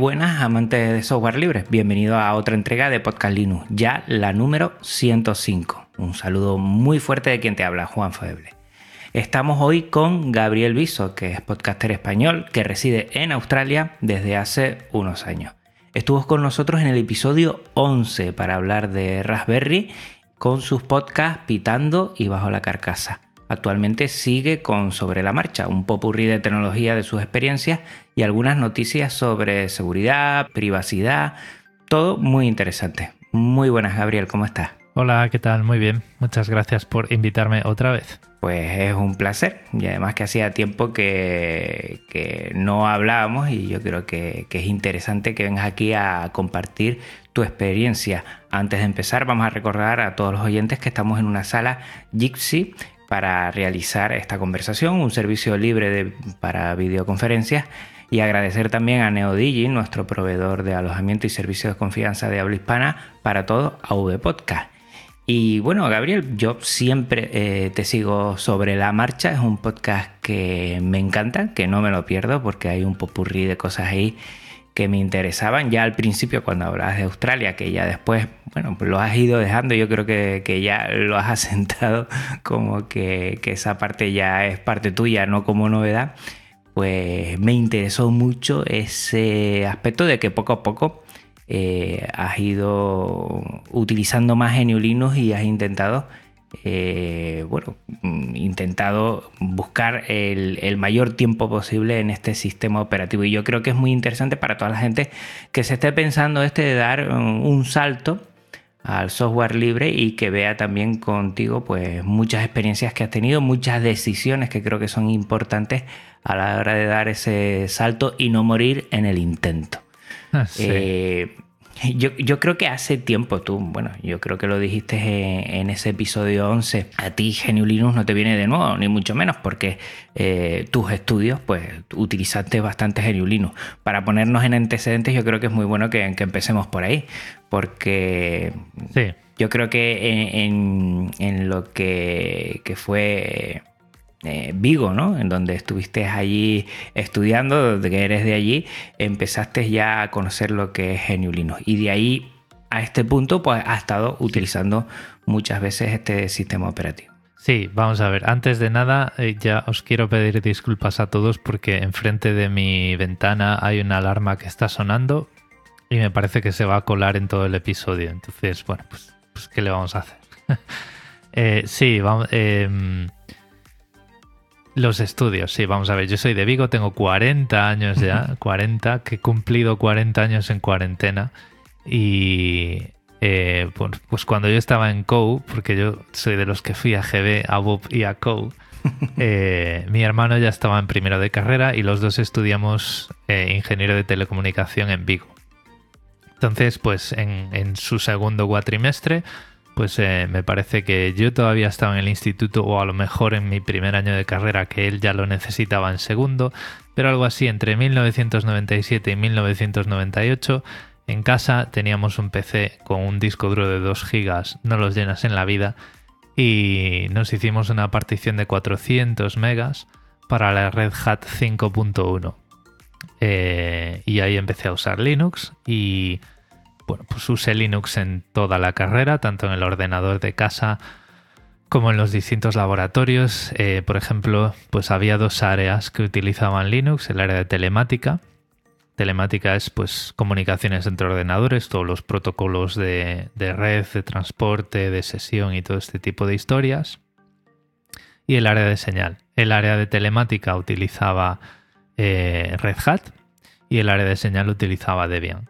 Buenas amantes de software libre, bienvenido a otra entrega de Podcast Linux, ya la número 105. Un saludo muy fuerte de quien te habla, Juan Feble. Estamos hoy con Gabriel Viso, que es podcaster español que reside en Australia desde hace unos años. Estuvo con nosotros en el episodio 11 para hablar de Raspberry con sus podcasts Pitando y Bajo la Carcasa. Actualmente sigue con Sobre la Marcha, un popurrí de tecnología de sus experiencias y algunas noticias sobre seguridad, privacidad, todo muy interesante. Muy buenas, Gabriel, ¿cómo estás? Hola, ¿qué tal? Muy bien. Muchas gracias por invitarme otra vez. Pues es un placer y además que hacía tiempo que, que no hablábamos y yo creo que, que, es interesante que vengas aquí a compartir tu experiencia. Antes de empezar vamos a recordar a todos los oyentes que estamos en una sala Jitsi para realizar esta conversación, un servicio libre de, para videoconferencias y agradecer también a NeoDigi, nuestro proveedor de alojamiento y servicios de confianza de habla hispana para todo AV Podcast. Y bueno, Gabriel, yo siempre eh, te sigo sobre la marcha, es un podcast que me encanta, que no me lo pierdo porque hay un popurrí de cosas ahí que me interesaban. Ya al principio cuando hablabas de Australia, que ya después, bueno, pues lo has ido dejando, yo creo que, que ya lo has asentado como que, que, esa parte ya es parte tuya, no como novedad, pues me interesó mucho ese aspecto de que poco a poco eh, has ido utilizando más GNU Linux y has intentado eh, bueno, intentado buscar el, mayor tiempo posible en este sistema operativo. Y yo creo que es muy interesante para toda la gente que se esté pensando este de dar un, un salto al software libre y que vea también contigo pues muchas experiencias que has tenido, muchas decisiones que creo que son importantes a la hora de dar ese salto y no morir en el intento. Ah, sí. eh, yo, yo, creo que hace tiempo tú, bueno, yo creo que lo dijiste en, en ese episodio 11, a ti GNU Linux no te viene de nuevo, ni mucho menos, porque eh, tus estudios, pues utilizaste bastante GNU Linux. Para ponernos en antecedentes, yo creo que es muy bueno que, que empecemos por ahí, porque sí. yo creo que en, en, en lo que, que fue eh, Vigo, ¿no? En donde estuviste allí estudiando, desde que eres de allí, empezaste ya a conocer lo que es GNU Linux. Y de ahí a este punto, pues has estado utilizando muchas veces este sistema operativo. Sí, vamos a ver. Antes de nada, eh, ya os quiero pedir disculpas a todos porque enfrente de mi ventana hay una alarma que está sonando y me parece que se va a colar en todo el episodio. Entonces, bueno, pues, pues ¿qué le vamos a hacer? eh, sí, vamos. Los estudios, sí, vamos a ver, yo soy de Vigo, tengo 40 años ya, 40, que he cumplido 40 años en cuarentena y eh, pues, pues, cuando yo estaba en COU, porque yo soy de los que fui a GB, a BUP y a COU, eh, mi hermano ya estaba en primero de carrera y los dos estudiamos eh, ingeniero de telecomunicación en Vigo. Entonces, pues en, en su segundo cuatrimestre pues eh, me parece que yo todavía estaba en el instituto o a lo mejor en mi primer año de carrera que él ya lo necesitaba en segundo, pero algo así entre 1997 y 1998 en casa teníamos un PC con un disco duro de 2 gigas, no los llenas en la vida, y nos hicimos una partición de 400 megas para la Red Hat 5.1. Eh, y ahí empecé a usar Linux y bueno, pues usé Linux en toda la carrera, tanto en el ordenador de casa como en los distintos laboratorios. Eh, por ejemplo, pues había dos áreas que utilizaban Linux, el área de telemática. Telemática es pues comunicaciones entre ordenadores, todos los protocolos de, red, de transporte, de sesión y todo este tipo de historias. Y el área de señal. El área de telemática utilizaba eh, Red Hat y el área de señal utilizaba Debian.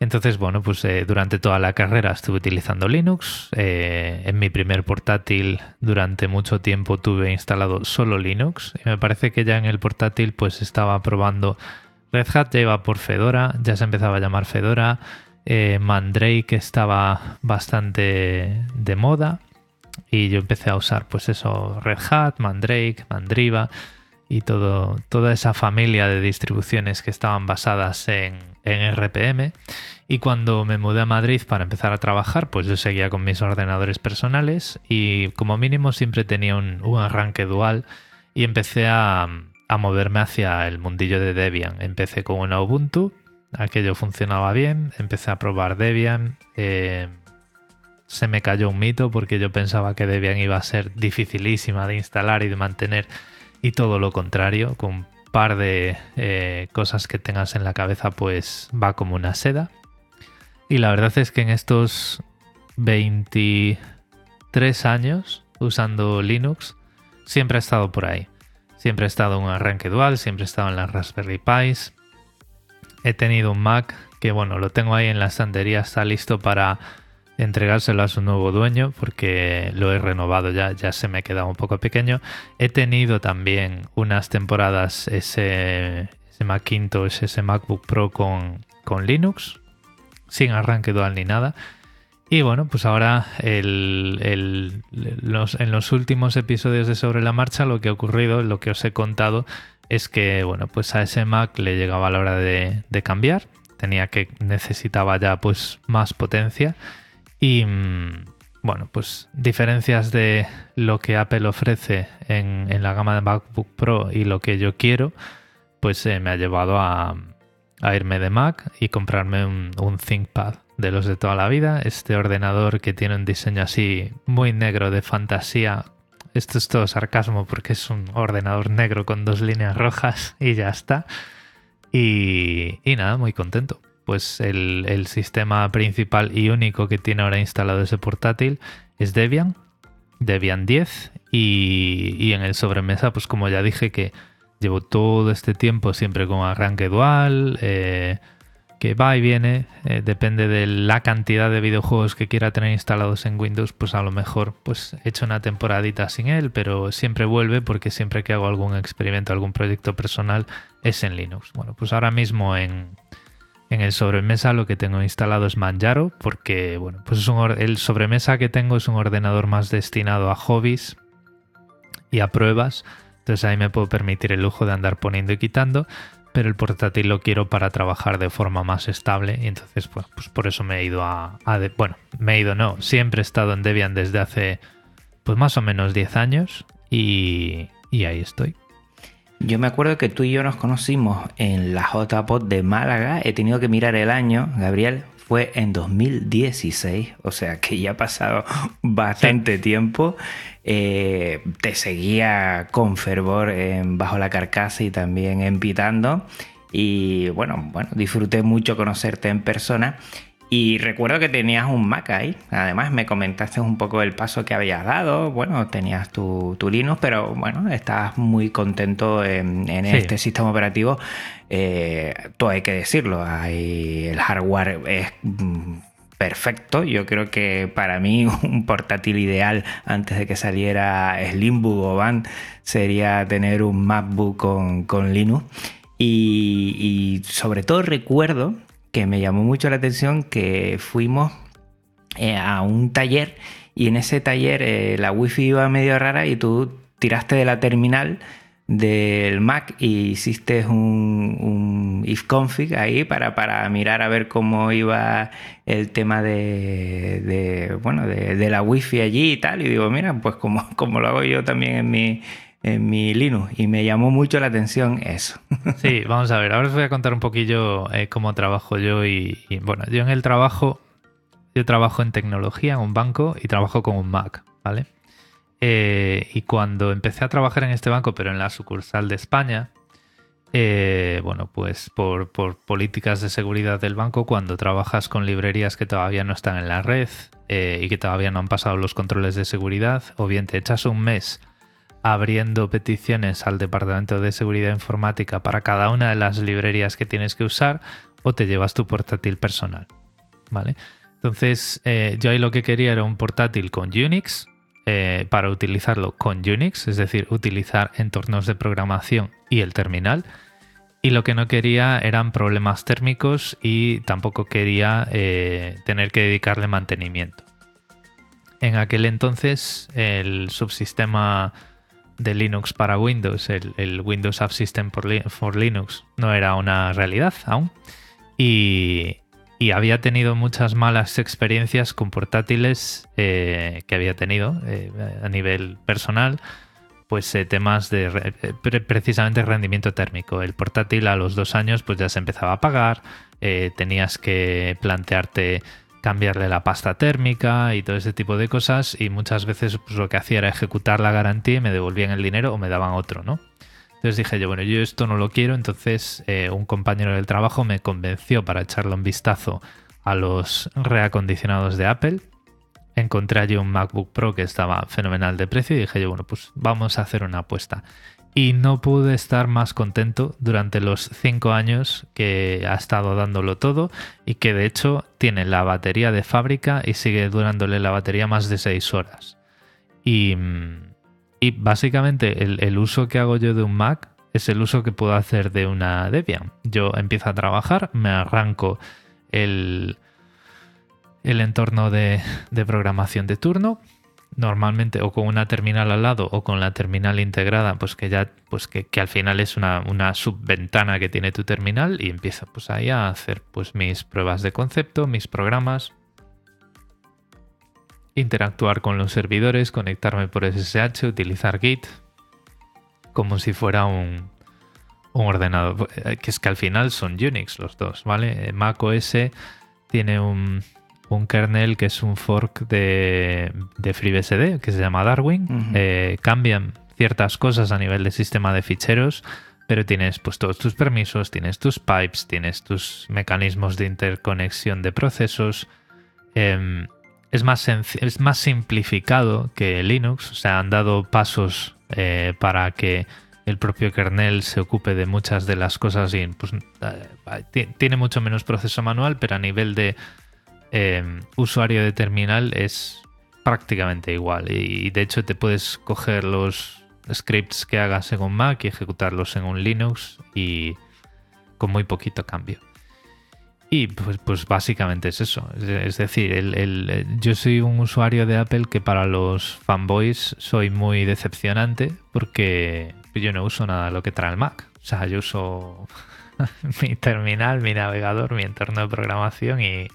Entonces, bueno, pues eh, durante toda la carrera estuve utilizando Linux. Eh, en mi primer portátil durante mucho tiempo tuve instalado solo Linux. Y me parece que ya en el portátil pues estaba probando Red Hat, ya iba por Fedora, ya se empezaba a llamar Fedora. Eh, Mandrake estaba bastante de moda. Y yo empecé a usar pues eso, Red Hat, Mandrake, Mandriva y toda esa familia de distribuciones que estaban basadas en, en RPM. Y cuando me mudé a Madrid para empezar a trabajar, pues yo seguía con mis ordenadores personales y como mínimo siempre tenía un, arranque dual y empecé a, moverme hacia el mundillo de Debian. Empecé con una Ubuntu, aquello funcionaba bien, empecé a probar Debian. Eh, se me cayó un mito porque yo pensaba que Debian iba a ser dificilísima de instalar y de mantener y todo lo contrario, con un par de eh, cosas que tengas en la cabeza, pues va como una seda. Y la verdad es que en estos 23 años usando Linux, siempre he estado por ahí. Siempre he estado en un arranque dual, siempre he estado en las Raspberry Pis. He tenido un Mac que, bueno, lo tengo ahí en la estantería, está listo para entregárselo a su nuevo dueño porque lo he renovado ya, ya se me ha quedado un poco pequeño. He tenido también unas temporadas ese, ese Macintosh, ese MacBook Pro con, con Linux, sin arranque dual ni nada. Y bueno, pues ahora en los últimos episodios de Sobre la Marcha lo que ha ocurrido, lo que os he contado, es que bueno, pues a ese Mac le llegaba la hora de, de cambiar. Tenía que necesitaba ya pues más potencia y mm, bueno, pues diferencias de lo que Apple ofrece en, la gama de MacBook Pro y lo que yo quiero, pues eh, me ha llevado a, irme de Mac y comprarme un, un, ThinkPad de los de toda la vida. Este ordenador que tiene un diseño así muy negro de fantasía. Esto es todo sarcasmo porque es un ordenador negro con dos líneas rojas y ya está. y nada, muy contento pues el, sistema principal y único que tiene ahora instalado ese portátil es Debian, Debian 10 y, en el sobremesa, pues como ya dije que llevo todo este tiempo siempre con arranque dual, eh, que va y viene, eh, depende de la cantidad de videojuegos que quiera tener instalados en Windows, pues a lo mejor pues he hecho una temporadita sin él, pero siempre vuelve porque siempre que hago algún experimento, algún proyecto personal es en Linux. Bueno, pues ahora mismo en, en el sobremesa lo que tengo instalado es Manjaro, porque bueno, pues es un el sobremesa que tengo es un ordenador más destinado a hobbies y a pruebas. Entonces ahí me puedo permitir el lujo de andar poniendo y quitando, pero el portátil lo quiero para trabajar de forma más estable y entonces pues, por eso me he ido a, bueno, me he ido no, siempre he estado en Debian desde hace pues más o menos 10 años y, y ahí estoy. Yo me acuerdo que tú y yo nos conocimos en la JPOT de Málaga. He tenido que mirar el año, Gabriel. Fue en 2016, o sea que ya ha pasado bastante tiempo. Eh, te seguía con fervor en Bajo la Carcasa y también en Pitando. Y bueno, bueno, disfruté mucho conocerte en persona. Y recuerdo que tenías un Mac ahí. Además, me comentaste un poco el paso que habías dado. Bueno, tenías tu, Linux, pero bueno, estás muy contento en, este sistema operativo. Eh, todo hay que decirlo. el hardware es mm, perfecto. Yo creo que para mí un portátil ideal antes de que saliera Slimbook o Band sería tener un MacBook con, Linux. y, sobre todo recuerdo que me llamó mucho la atención que fuimos eh, a un taller y en ese taller eh, la wifi iba medio rara y tú tiraste de la terminal del Mac y hiciste un, ifconfig ahí para, para, mirar a ver cómo iba el tema de, bueno de, la wifi allí y tal. Y digo mira pues como, como lo hago yo también en mi en mi Linux y me llamó mucho la atención eso. Sí, vamos a ver, ahora os voy a contar un poquillo eh, cómo trabajo yo y, bueno, yo en el trabajo, yo trabajo en tecnología en un banco y trabajo con un Mac, ¿vale? Eh, y cuando empecé a trabajar en este banco, pero en la sucursal de España, eh, bueno, pues por, por, políticas de seguridad del banco, cuando trabajas con librerías que todavía no están en la red y que todavía no han pasado los controles de seguridad, o bien te echas un mes abriendo peticiones al departamento de seguridad informática para cada una de las librerías que tienes que usar o te llevas tu portátil personal. ¿Vale? Entonces, eh, yo ahí lo que quería era un portátil con Unix eh, para utilizarlo con Unix, es decir, utilizar entornos de programación y el terminal. Y lo que no quería eran problemas térmicos y tampoco quería eh, tener que dedicarle mantenimiento. En aquel entonces, el subsistema de Linux para Windows, el, Windows App System for Linux, no era una realidad aún. Y, había tenido muchas malas experiencias con portátiles eh, que había tenido eh, a nivel personal, pues eh, temas de precisamente rendimiento térmico. El portátil a los dos años pues ya se empezaba a apagar, tenías que plantearte cambiarle la pasta térmica y todo ese tipo de cosas y muchas veces pues, lo que hacía era ejecutar la garantía y me devolvían el dinero o me daban otro, ¿no? Entonces dije yo, bueno, yo esto no lo quiero, entonces eh, un compañero del trabajo me convenció para echarle un vistazo a los reacondicionados de Apple. Encontré allí un MacBook Pro que estaba fenomenal de precio y dije yo, bueno, pues vamos a hacer una apuesta y no pude estar más contento durante los cinco años que ha estado dándolo todo y que de hecho tiene la batería de fábrica y sigue durándole la batería más de seis horas. Y, básicamente el, uso que hago yo de un Mac es el uso que puedo hacer de una Debian. Yo empiezo a trabajar, me arranco el, el entorno de programación de turno, normalmente o con una terminal al lado o con la terminal integrada, pues que ya, pues que, al final es una, subventana que tiene tu terminal y empiezo pues ahí a hacer pues mis pruebas de concepto, mis programas, interactuar con los servidores, conectarme por SSH, utilizar Git, como si fuera un, un ordenador, que es que al final son Unix los dos, ¿vale? Mac OS tiene un, un kernel que es un fork de, de FreeBSD, que se llama Darwin. Eh, cambian ciertas cosas a nivel de sistema de ficheros, pero tienes pues todos tus permisos, tienes tus pipes, tienes tus mecanismos de interconexión de procesos. Em, es, más es más simplificado que Linux, o sea, han dado pasos eh, para que el propio kernel se ocupe de muchas de las cosas y pues, eh, tiene mucho menos proceso manual, pero a nivel de Em, usuario de terminal es prácticamente igual. Y de hecho te puedes coger los scripts que hagas en un Mac y ejecutarlos en un Linux y con muy poquito cambio. Y pues, pues básicamente es eso. Es decir, el, yo soy un usuario de Apple que para los fanboys soy muy decepcionante porque yo no uso nada de lo que trae el Mac. O sea, yo uso mi terminal, mi navegador, mi entorno de programación y,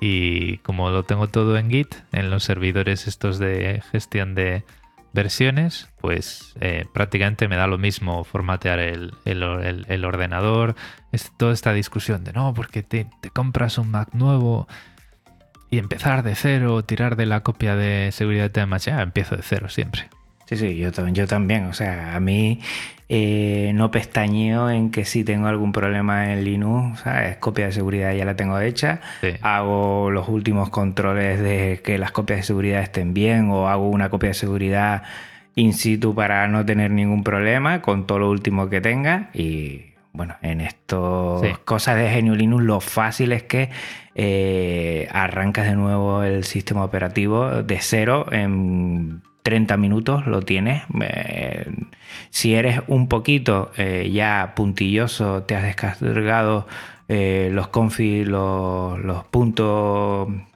y como lo tengo todo en Git, en los servidores estos de gestión de versiones, pues eh, prácticamente me da lo mismo formatear el, ordenador. Es toda esta discusión de no, porque te, compras un Mac nuevo y empezar de cero, tirar de la copia de seguridad de temas, ya empiezo de cero siempre. Sí, sí, yo, yo también. O sea, a mí eh, no pestañeo en que si tengo algún problema en Linux, ¿sabes? Copia de seguridad ya la tengo hecha. Hago los últimos controles de que las copias de seguridad estén bien o hago una copia de seguridad in situ para no tener ningún problema con todo lo último que tenga. Y bueno, en esto cosas de Genio Linux, lo fácil es que eh, arrancas de nuevo el sistema operativo de cero en 30 minutos lo tienes. Eh, si eres un poquito eh, ya puntilloso, te has descargado eh, los confi, los, puntos, hmm.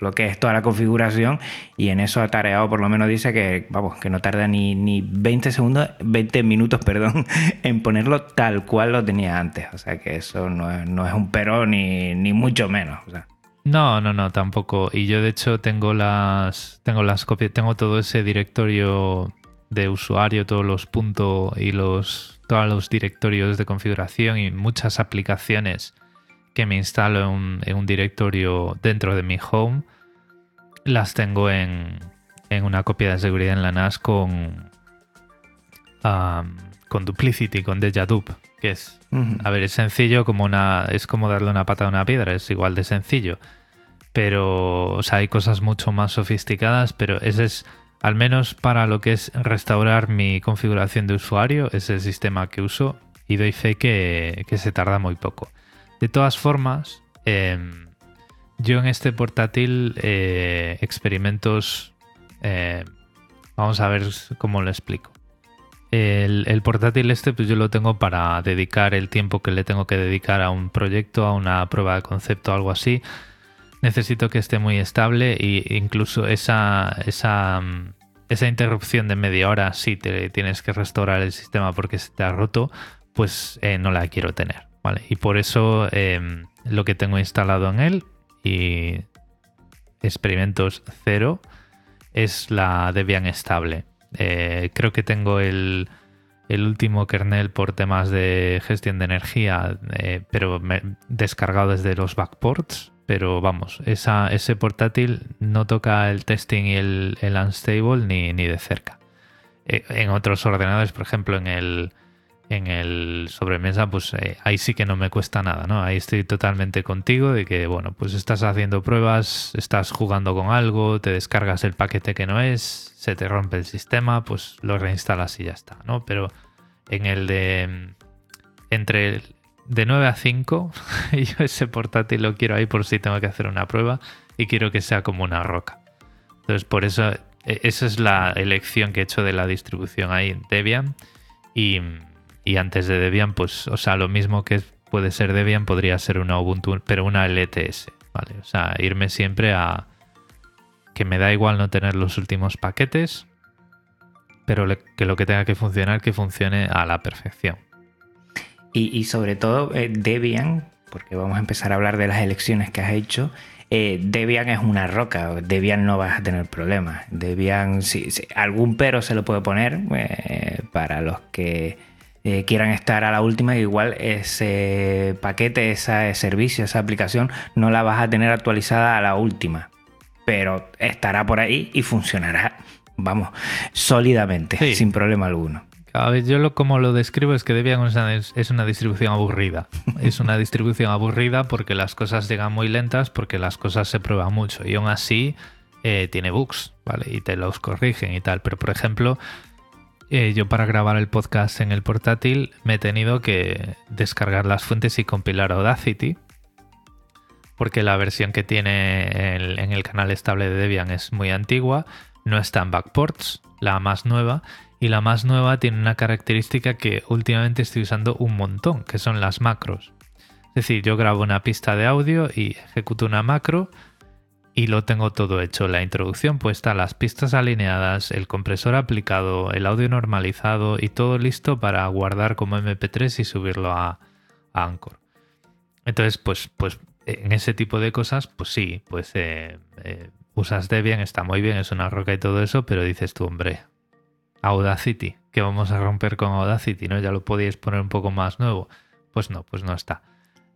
lo que es toda la configuración y en eso atareado por lo menos dice que, vamos, que no tarda ni, ni 20 segundos, 20 minutos, perdón, en ponerlo tal cual lo tenía antes. O sea que eso no es, no es un pero ni, ni mucho menos. O sea. No, no, no, tampoco. Y yo de hecho tengo las tengo las copias, tengo todo ese directorio de usuario, todos los puntos y los todos los directorios de configuración y muchas aplicaciones que me instalo en un, directorio dentro de mi home las tengo en, en una copia de seguridad en la NAS con con Duplicity, con Dejadup, que es a ver, es sencillo como una. Es como darle una pata a una piedra, es igual de sencillo. Pero, o sea, hay cosas mucho más sofisticadas, pero ese es Al menos para lo que es restaurar mi configuración de usuario, es el sistema que uso y doy fe que, se tarda muy poco. De todas formas, em, yo en este portátil eh, experimentos... Eh, vamos a ver cómo lo explico. El, portátil este, pues yo lo tengo para dedicar el tiempo que le tengo que dedicar a un proyecto, a una prueba de concepto, algo así. Necesito que esté muy estable e incluso esa, esa, mm, esa interrupción de media hora, si te tienes que restaurar el sistema porque se te ha roto, pues eh, no la quiero tener. ¿vale? Y por eso em, lo que tengo instalado en él y experimentos cero es la Debian estable. Eh, creo que tengo el, último kernel por temas de gestión de energía, eh, pero descargado desde los backports. Pero vamos, ese portátil no toca el testing y el, unstable ni, ni, de cerca. Eh, en otros ordenadores, por ejemplo, en el, en el sobremesa, pues eh, ahí sí que no me cuesta nada, ¿no? Ahí estoy totalmente contigo de que, bueno, pues estás haciendo pruebas, estás jugando con algo, te descargas el paquete que no es, se te rompe el sistema, pues lo reinstalas y ya está, ¿no? Pero en el de entre de 9 a 5, yo ese portátil lo quiero ahí por si tengo que hacer una prueba y quiero que sea como una roca. Entonces, por eso, e, esa es la elección que he hecho de la distribución ahí en Debian y y antes de Debian, pues, o sea, lo mismo que puede ser Debian podría ser una Ubuntu, pero una LTS, ¿vale? O sea, irme siempre a que me da igual no tener los últimos paquetes, pero que lo que tenga que funcionar, que funcione a la perfección. Y, sobre todo eh, Debian, porque vamos a empezar a hablar de las elecciones que has hecho. Eh, Debian es una roca, Debian no vas a tener problemas. Debian, si, algún pero se lo puede poner eh, para los que eh, quieran estar a la última, igual ese paquete, ese servicio, esa aplicación no la vas a tener actualizada a la última, pero estará por ahí y funcionará, vamos, sólidamente, sin problema alguno. Cada vez yo lo, como lo describo es que Debian es una distribución aburrida. Es una distribución aburrida porque las cosas llegan muy lentas, porque las cosas se prueban mucho y aún así eh, tiene bugs, ¿vale? Y te los corrigen y tal. Pero por ejemplo, eh, yo para grabar el podcast en el portátil me he tenido que descargar las fuentes y compilar Audacity, porque la versión que tiene en el canal estable de Debian es muy antigua, no está en backports, la más nueva, y la más nueva tiene una característica que últimamente estoy usando un montón, que son las macros. Es decir, yo grabo una pista de audio y ejecuto una macro, y lo tengo todo hecho. La introducción puesta, las pistas alineadas, el compresor aplicado, el audio normalizado y todo listo para guardar como MP3 y subirlo a, Anchor. Entonces, pues, pues en ese tipo de cosas, pues sí, pues eh, eh, usas Debian, está muy bien, es una roca y todo eso, pero dices tú, hombre, Audacity, que vamos a romper con Audacity, ¿no? Ya lo podíais poner un poco más nuevo. Pues no, pues no está.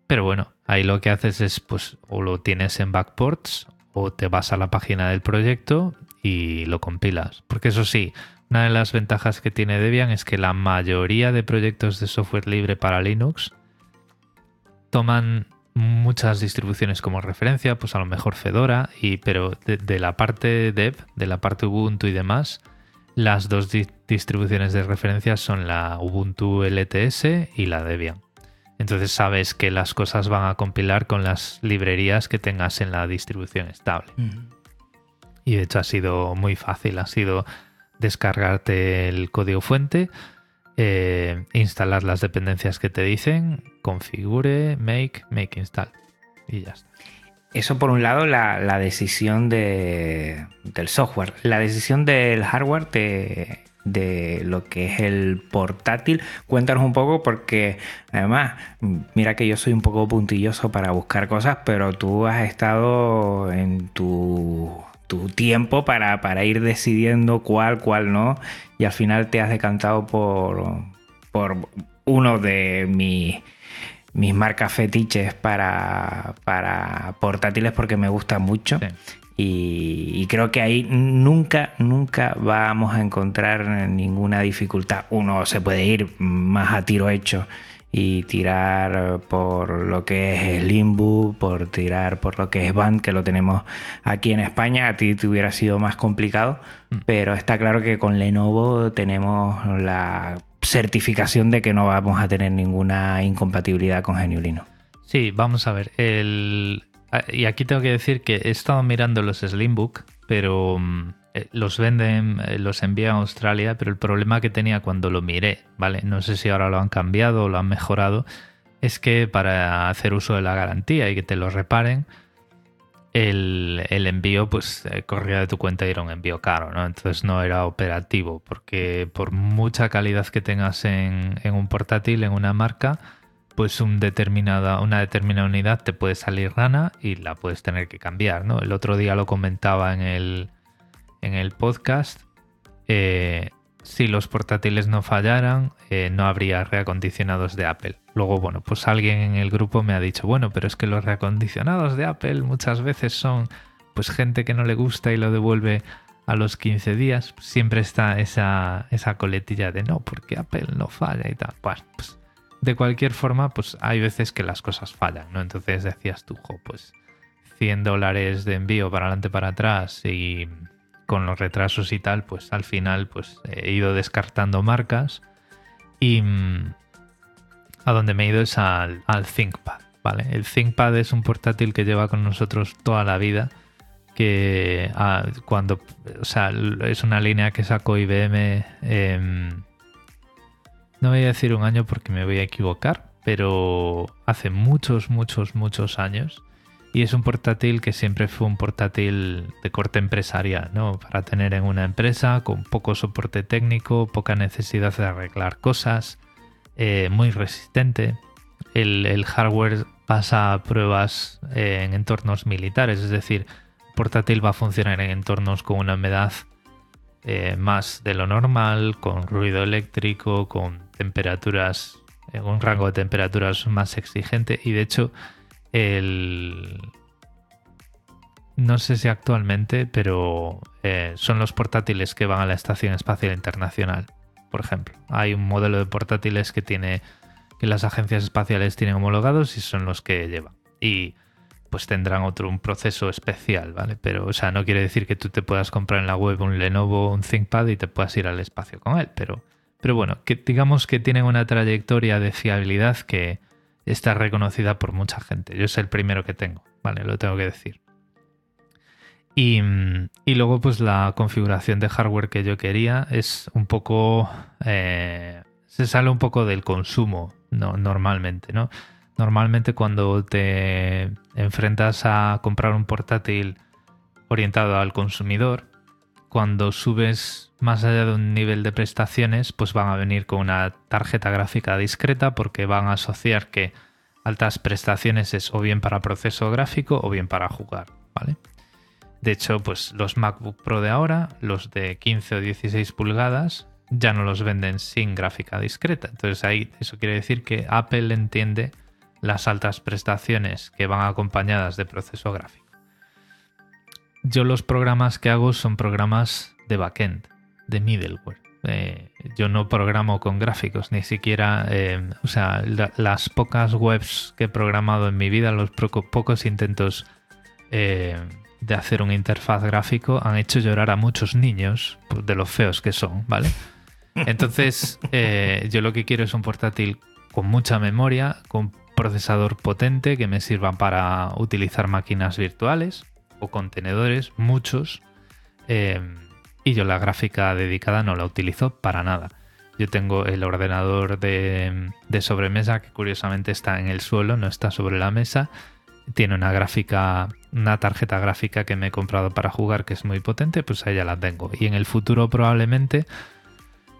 Pero bueno, ahí lo que haces es, pues, o lo tienes en backports o te vas a la página del proyecto y lo compilas. Porque eso sí, una de las ventajas que tiene Debian es que la mayoría de proyectos de software libre para Linux toman muchas distribuciones como referencia, pues a lo mejor Fedora, y, pero de, la parte dev, de la parte Ubuntu y demás, las dos distribuciones de referencia son la Ubuntu LTS y la Debian. Entonces sabes que las cosas van a compilar con las librerías que tengas en la distribución estable. Y de hecho ha sido muy fácil, ha sido descargarte el código fuente, eh, instalar las dependencias que te dicen, configure, make, make install. Y ya está. Eso por un lado la, decisión del software. La decisión del hardware te, de lo que es el portátil. Cuéntanos un poco porque además, mira que yo soy un poco puntilloso para buscar cosas, pero tú has estado en tu, tiempo para, ir decidiendo cuál, cuál no, y al final te has decantado por, por uno de mis mis marcas fetiches para, para portátiles porque me gusta mucho. Y, creo que ahí nunca, nunca vamos a encontrar ninguna dificultad. Uno se puede ir más a tiro hecho y tirar por lo que es Limbo, por tirar por lo que es Band, que lo tenemos aquí en España, a ti te hubiera sido más complicado, mm. pero está claro que con Lenovo tenemos la certificación de que no vamos a tener ninguna incompatibilidad con Geniulino. Sí, vamos a ver. El... Y aquí tengo que decir que he estado mirando los Slimbook, pero mm, eh, los venden, eh, los envían a Australia, pero el problema que tenía cuando lo miré, ¿vale? No sé si ahora lo han cambiado o lo han mejorado, es que para hacer uso de la garantía y que te lo reparen, el, envío pues eh, corría de tu cuenta y era un envío caro, ¿no? Entonces no era operativo, porque por mucha calidad que tengas en, un portátil, en una marca, pues una determinada unidad te puede salir rana y la puedes tener que cambiar, ¿no? El otro día lo comentaba en el, en el podcast, eh, si los portátiles no fallaran, eh, no habría reacondicionados de Apple. Luego, bueno, pues alguien en el grupo me ha dicho, bueno, pero es que los reacondicionados de Apple muchas veces son pues gente que no le gusta y lo devuelve a los 15 días. Siempre está esa, esa coletilla de no, porque Apple no falla y tal. Pues, pues de cualquier forma, pues hay veces que las cosas fallan, ¿no? Entonces decías tú, pues 100 dólares de envío para adelante para atrás y con los retrasos y tal, pues al final pues he ido descartando marcas y mm, a donde me he ido es al, ThinkPad, ¿vale? El ThinkPad es un portátil que lleva con nosotros toda la vida, que ah, cuando, o sea, es una línea que sacó IBM, no voy a decir un año porque me voy a equivocar, pero hace muchos, muchos, muchos años y es un portátil que siempre fue un portátil de corte empresarial, ¿no? Para tener en una empresa con poco soporte técnico, poca necesidad de arreglar cosas, eh, muy resistente. El, hardware pasa pruebas eh, en entornos militares, es decir, portátil va a funcionar en entornos con una humedad eh, más de lo normal, con ruido eléctrico, con temperaturas, en un rango de temperaturas más exigente y de hecho el... No sé si actualmente, pero eh, son los portátiles que van a la Estación Espacial Internacional, por ejemplo. Hay un modelo de portátiles que tiene que las agencias espaciales tienen homologados y son los que llevan. Y pues tendrán otro un proceso especial, ¿vale? Pero, o sea, no quiere decir que tú te puedas comprar en la web un Lenovo, un ThinkPad y te puedas ir al espacio con él, pero, pero bueno, que digamos que tienen una trayectoria de fiabilidad que, está reconocida por mucha gente. Yo es el primero que tengo, ¿vale? Lo tengo que decir. Y, luego, pues la configuración de hardware que yo quería es un poco. Eh, se sale un poco del consumo, no, normalmente, ¿no? Normalmente, cuando te enfrentas a comprar un portátil orientado al consumidor, cuando subes más allá de un nivel de prestaciones, pues van a venir con una tarjeta gráfica discreta porque van a asociar que altas prestaciones es o bien para proceso gráfico o bien para jugar, ¿vale? De hecho, pues los MacBook Pro de ahora, los de 15 o 16 pulgadas, ya no los venden sin gráfica discreta. Entonces ahí eso quiere decir que Apple entiende las altas prestaciones que van acompañadas de proceso gráfico yo los programas que hago son programas de backend, de middleware. Eh, yo no programo con gráficos, ni siquiera, eh, o sea, las pocas webs que he programado en mi vida, los pocos intentos eh, de hacer un interfaz gráfico han hecho llorar a muchos niños pues, de los feos que son, ¿vale? Entonces, yo lo que quiero es un portátil con mucha memoria, con procesador potente que me sirvan para utilizar máquinas virtuales contenedores, muchos, eh, y yo la gráfica dedicada no la utilizo para nada. Yo tengo el ordenador de, sobremesa que curiosamente está en el suelo, no está sobre la mesa. Tiene una gráfica, una tarjeta gráfica que me he comprado para jugar que es muy potente, pues ahí ya la tengo. Y en el futuro probablemente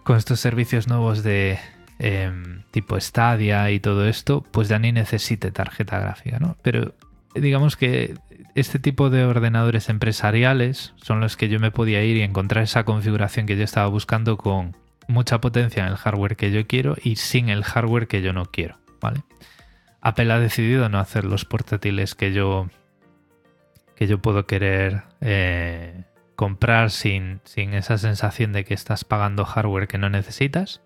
con estos servicios nuevos de em, tipo Stadia y todo esto, pues ya ni necesite tarjeta gráfica, ¿no? Pero digamos que este tipo de ordenadores empresariales son los que yo me podía ir y encontrar esa configuración que yo estaba buscando con mucha potencia en el hardware que yo quiero y sin el hardware que yo no quiero, ¿vale? Apple ha decidido no hacer los portátiles que yo que yo puedo querer eh, comprar sin, sin esa sensación de que estás pagando hardware que no necesitas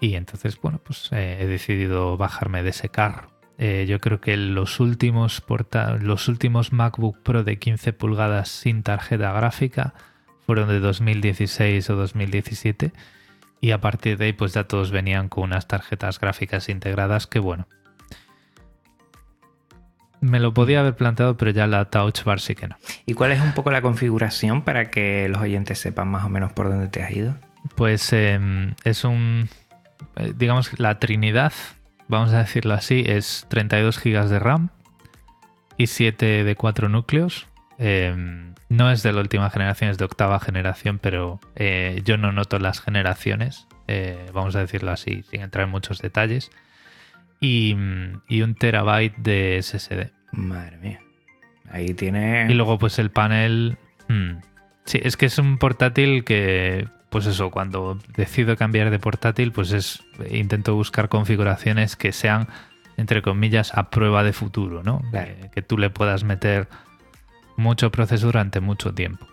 Y entonces, bueno, pues eh, he decidido bajarme de ese carro. Eh, yo creo que los últimos, los últimos MacBook Pro de 15 pulgadas sin tarjeta gráfica fueron de 2016 o 2017 y a partir de ahí pues ya todos venían con unas tarjetas gráficas integradas que bueno. Me lo podía haber planteado, pero ya la Touch Bar sí que no. ¿Y cuál es un poco la configuración para que los oyentes sepan más o menos por dónde te has ido? Pues em, es un, eh, digamos, la Trinidad, vamos a decirlo así, es 32 GB de RAM y 7 de 4 núcleos. Em, no es de la última generación, es de octava generación, pero eh, yo no noto las generaciones, eh, vamos a decirlo así, sin entrar en muchos detalles. Y, un terabyte de SSD. Madre mía. Ahí tiene. Y luego, pues el panel. Hmm, sí, es que es un portátil que, pues eso, cuando decido cambiar de portátil, pues es. Intento buscar configuraciones que sean, entre comillas, a prueba de futuro, ¿no? que tú le puedas meter mucho proceso durante mucho tiempo.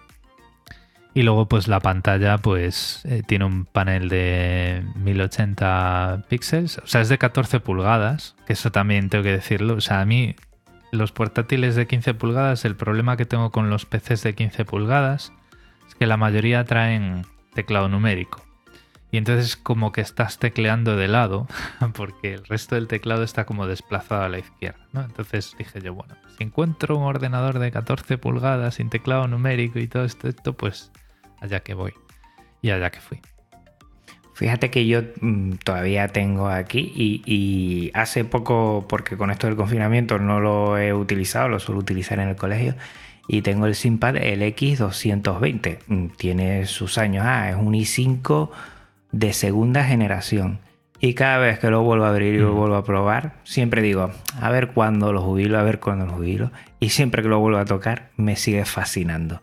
Y luego pues la pantalla pues eh, tiene un panel de 1080 píxeles, o sea es de 14 pulgadas, que eso también tengo que decirlo, o sea a mí los portátiles de 15 pulgadas, el problema que tengo con los PCs de 15 pulgadas es que la mayoría traen teclado numérico. Y entonces como que estás tecleando de lado, porque el resto del teclado está como desplazado a la izquierda. ¿no? Entonces dije yo, bueno, si encuentro un ordenador de 14 pulgadas sin teclado numérico y todo esto, pues allá que voy. Y allá que fui. Fíjate que yo mm, todavía tengo aquí y, y, hace poco, porque con esto del confinamiento no lo he utilizado, lo suelo utilizar en el colegio, y tengo el SimPad el X220. Mm, tiene sus años, ah, es un i5 de segunda generación. Y cada vez que lo vuelvo a abrir y lo vuelvo a probar, siempre digo, a ver cuándo lo jubilo, a ver cuándo lo jubilo. Y siempre que lo vuelvo a tocar, me sigue fascinando.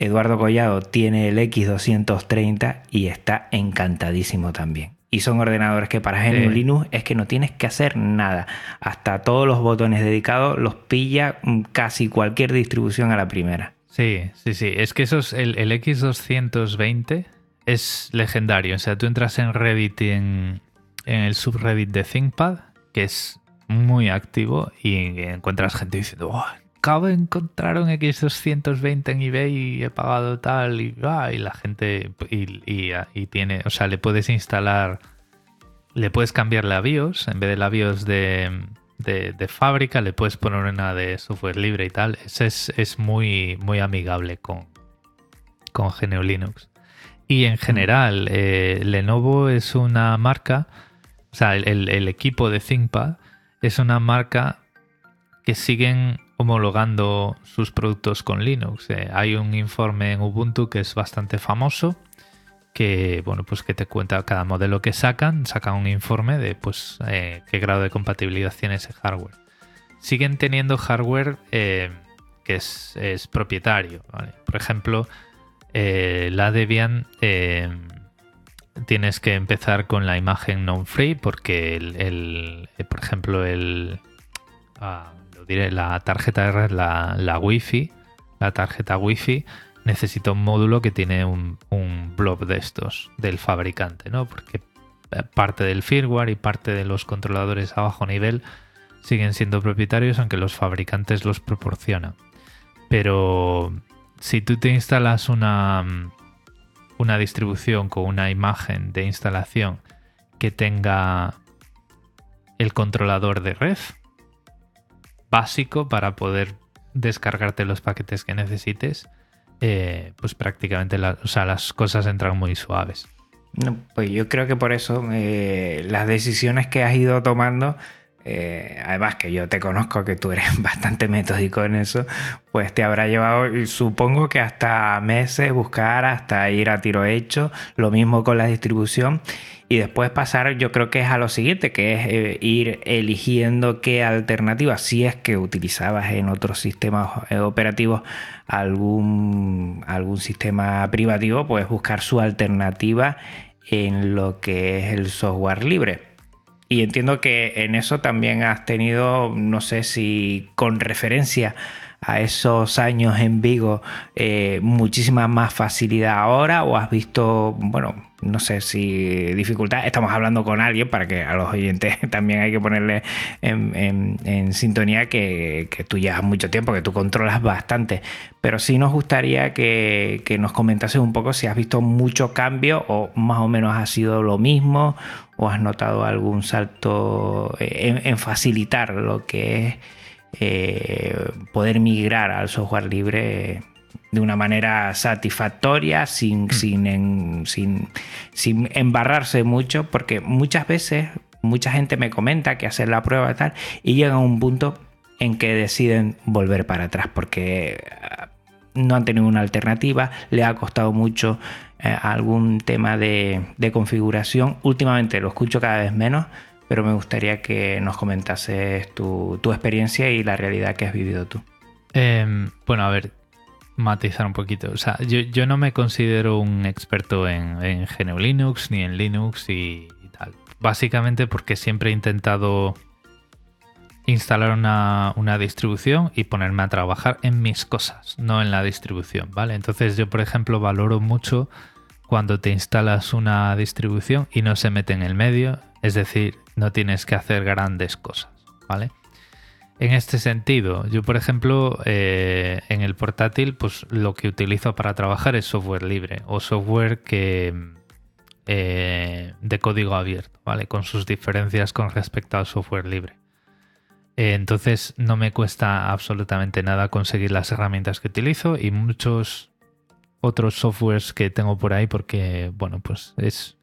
Eduardo Collado tiene el X230 y está encantadísimo también. Y son ordenadores que para GNU Linux es que no tienes que hacer nada. Hasta todos los botones dedicados los pilla casi cualquier distribución a la primera. Sí, sí, sí. Es que esos, el, el X220 es legendario. O sea, tú entras en Reddit en, el subreddit de ThinkPad, que es muy activo, y encuentras gente diciendo, oh, acabo de encontrar un X220 en eBay y he pagado tal, y, y la gente, y, tiene, o sea, le puedes instalar, le puedes cambiar la BIOS, en vez de la BIOS de, de, fábrica, le puedes poner una de software libre y tal. Es, es, muy, muy amigable con, con GNU Linux. Y en general, eh, Lenovo es una marca, o sea, el, equipo de ThinkPad es una marca que siguen homologando sus productos con Linux. Eh, hay un informe en Ubuntu que es bastante famoso, que bueno, pues que te cuenta cada modelo que sacan, sacan un informe de pues eh, qué grado de compatibilidad tiene ese hardware. Siguen teniendo hardware que es, es propietario. Por ejemplo, eh, la Debian eh, tienes que empezar con la imagen non-free porque, el, eh, por ejemplo, el, ah, la tarjeta la, la Wi-Fi, la tarjeta Wi-Fi necesita un módulo que tiene un, blob de estos del fabricante, ¿no? Porque parte del firmware y parte de los controladores a bajo nivel siguen siendo propietarios, aunque los fabricantes los proporcionan. Pero si tú te instalas una, una distribución con una imagen de instalación que tenga el controlador de red básico para poder descargarte los paquetes que necesites, eh, pues prácticamente las cosas entran muy suaves. pues yo creo que por eso eh, las decisiones que has ido tomando eh, además que yo te conozco que tú eres bastante metódico en eso, pues te habrá llevado, supongo que hasta meses buscar, hasta ir a tiro hecho, lo mismo con la distribución y después pasar yo creo que es a lo siguiente, que es eh, ir eligiendo qué alternativa, si es que utilizabas en otros sistemas eh, operativos algún, algún sistema privativo, pues buscar su alternativa en lo que es el software libre. Y entiendo que en eso también has tenido, no sé si con referencia a esos años en Vigo eh, muchísima más facilidad ahora o has visto, bueno, no sé si dificultad, estamos hablando con alguien para que a los oyentes también hay que ponerle en, sintonía que, tú llevas mucho tiempo, que tú controlas bastante, pero sí nos gustaría que, nos comentases un poco si has visto mucho cambio o más o menos ha sido lo mismo o has notado algún salto en, facilitar lo que es eh, poder migrar al software libre de una manera satisfactoria, sin, mm. sin, sin, sin, embarrarse mucho, porque muchas veces mucha gente me comenta que hacer la prueba y tal, y llega a un punto en que deciden volver para atrás, porque eh, no han tenido una alternativa, le ha costado mucho eh, algún tema de, configuración. Últimamente lo escucho cada vez menos, pero me gustaría que nos comentases tu, experiencia y la realidad que has vivido tú. Em, bueno, a ver, matizar un poquito. O sea, yo, no me considero un experto en, en GNU Linux ni en Linux y, tal. Básicamente porque siempre he intentado instalar una, una, distribución y ponerme a trabajar en mis cosas, no en la distribución, ¿vale? Entonces yo, por ejemplo, valoro mucho cuando te instalas una distribución y no se mete en el medio, es decir, no tienes que hacer grandes cosas, ¿vale? En este sentido, yo por ejemplo eh, en el portátil pues lo que utilizo para trabajar es software libre o software que eh, de código abierto, ¿vale? Con sus diferencias con respecto al software libre. Eh, entonces no me cuesta absolutamente nada conseguir las herramientas que utilizo y muchos otros softwares que tengo por ahí porque, bueno, pues es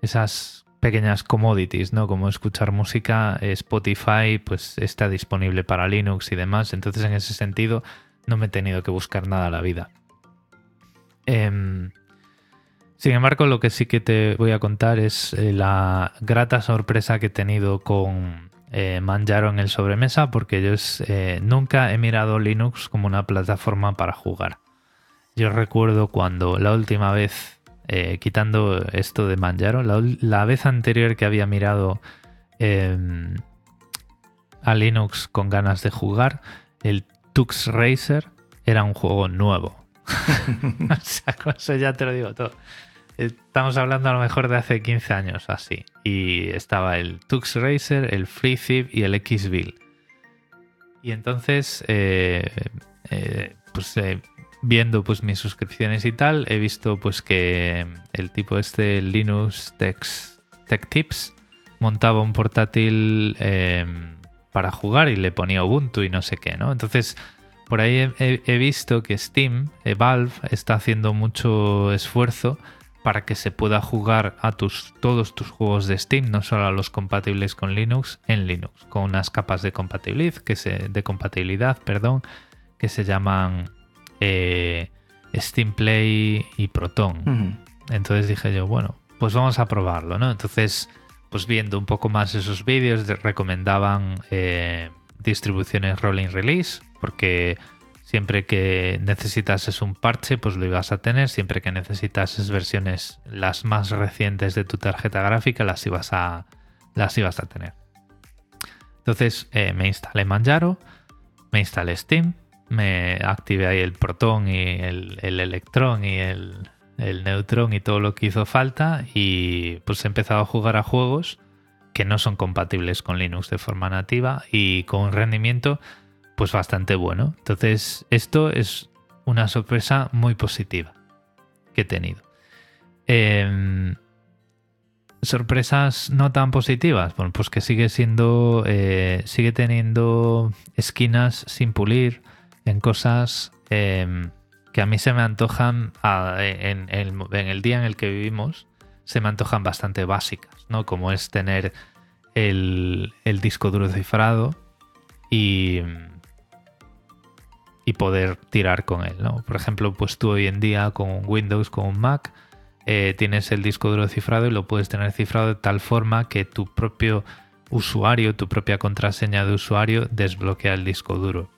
esas pequeñas commodities, ¿no? Como escuchar música, Spotify pues está disponible para Linux y demás, entonces en ese sentido no me he tenido que buscar nada la vida. Em, sin embargo, lo que sí que te voy a contar es eh, la grata sorpresa que he tenido con eh, Manjaro en el sobremesa, porque yo eh, nunca he mirado Linux como una plataforma para jugar. Yo recuerdo cuando la última vez eh, quitando esto de Manjaro, la, vez anterior que había mirado em, a Linux con ganas de jugar, el Tux Racer era un juego nuevo. o eso ya te lo digo todo. Estamos hablando a lo mejor de hace 15 años así. Y estaba el Tux Racer, el Free y el X-Bill. Y entonces, eh, eh, pues viendo pues mis suscripciones y tal, he visto pues que el tipo este Linux Tech, Tech Tips montaba un portátil em, para jugar y le ponía Ubuntu y no sé qué, ¿no? Entonces, por ahí he, visto que Steam, eh, Valve, está haciendo mucho esfuerzo para que se pueda jugar a tus, todos tus juegos de Steam, no solo a los compatibles con Linux, en Linux, con unas capas de compatibilidad, que se, de compatibilidad, perdón, que se llaman eh, Steam Play y Proton. Entonces dije yo, bueno, pues vamos a probarlo, ¿no? Entonces, pues viendo un poco más esos vídeos, recomendaban eh, distribuciones rolling release, porque siempre que necesitases un parche, pues lo ibas a tener. Siempre que necesitases versiones las más recientes de tu tarjeta gráfica, las ibas a, las ibas a tener. Entonces eh, me instalé Manjaro, me instalé Steam, me activé ahí el protón y el, electrón y el, neutrón y todo lo que hizo falta y pues he empezado a jugar a juegos que no son compatibles con Linux de forma nativa y con un rendimiento pues bastante bueno. Entonces esto es una sorpresa muy positiva que he tenido. Em, sorpresas no tan positivas, bueno, pues que sigue siendo, eh, sigue teniendo esquinas sin pulir, en cosas em, que a mí se me antojan en, el día en el que vivimos, se me antojan bastante básicas, ¿no? Como es tener el, disco duro cifrado y, y poder tirar con él, ¿no? Por ejemplo, pues tú hoy en día con Windows, con un Mac, eh, tienes el disco duro cifrado y lo puedes tener cifrado de tal forma que tu propio usuario, tu propia contraseña de usuario desbloquea el disco duro.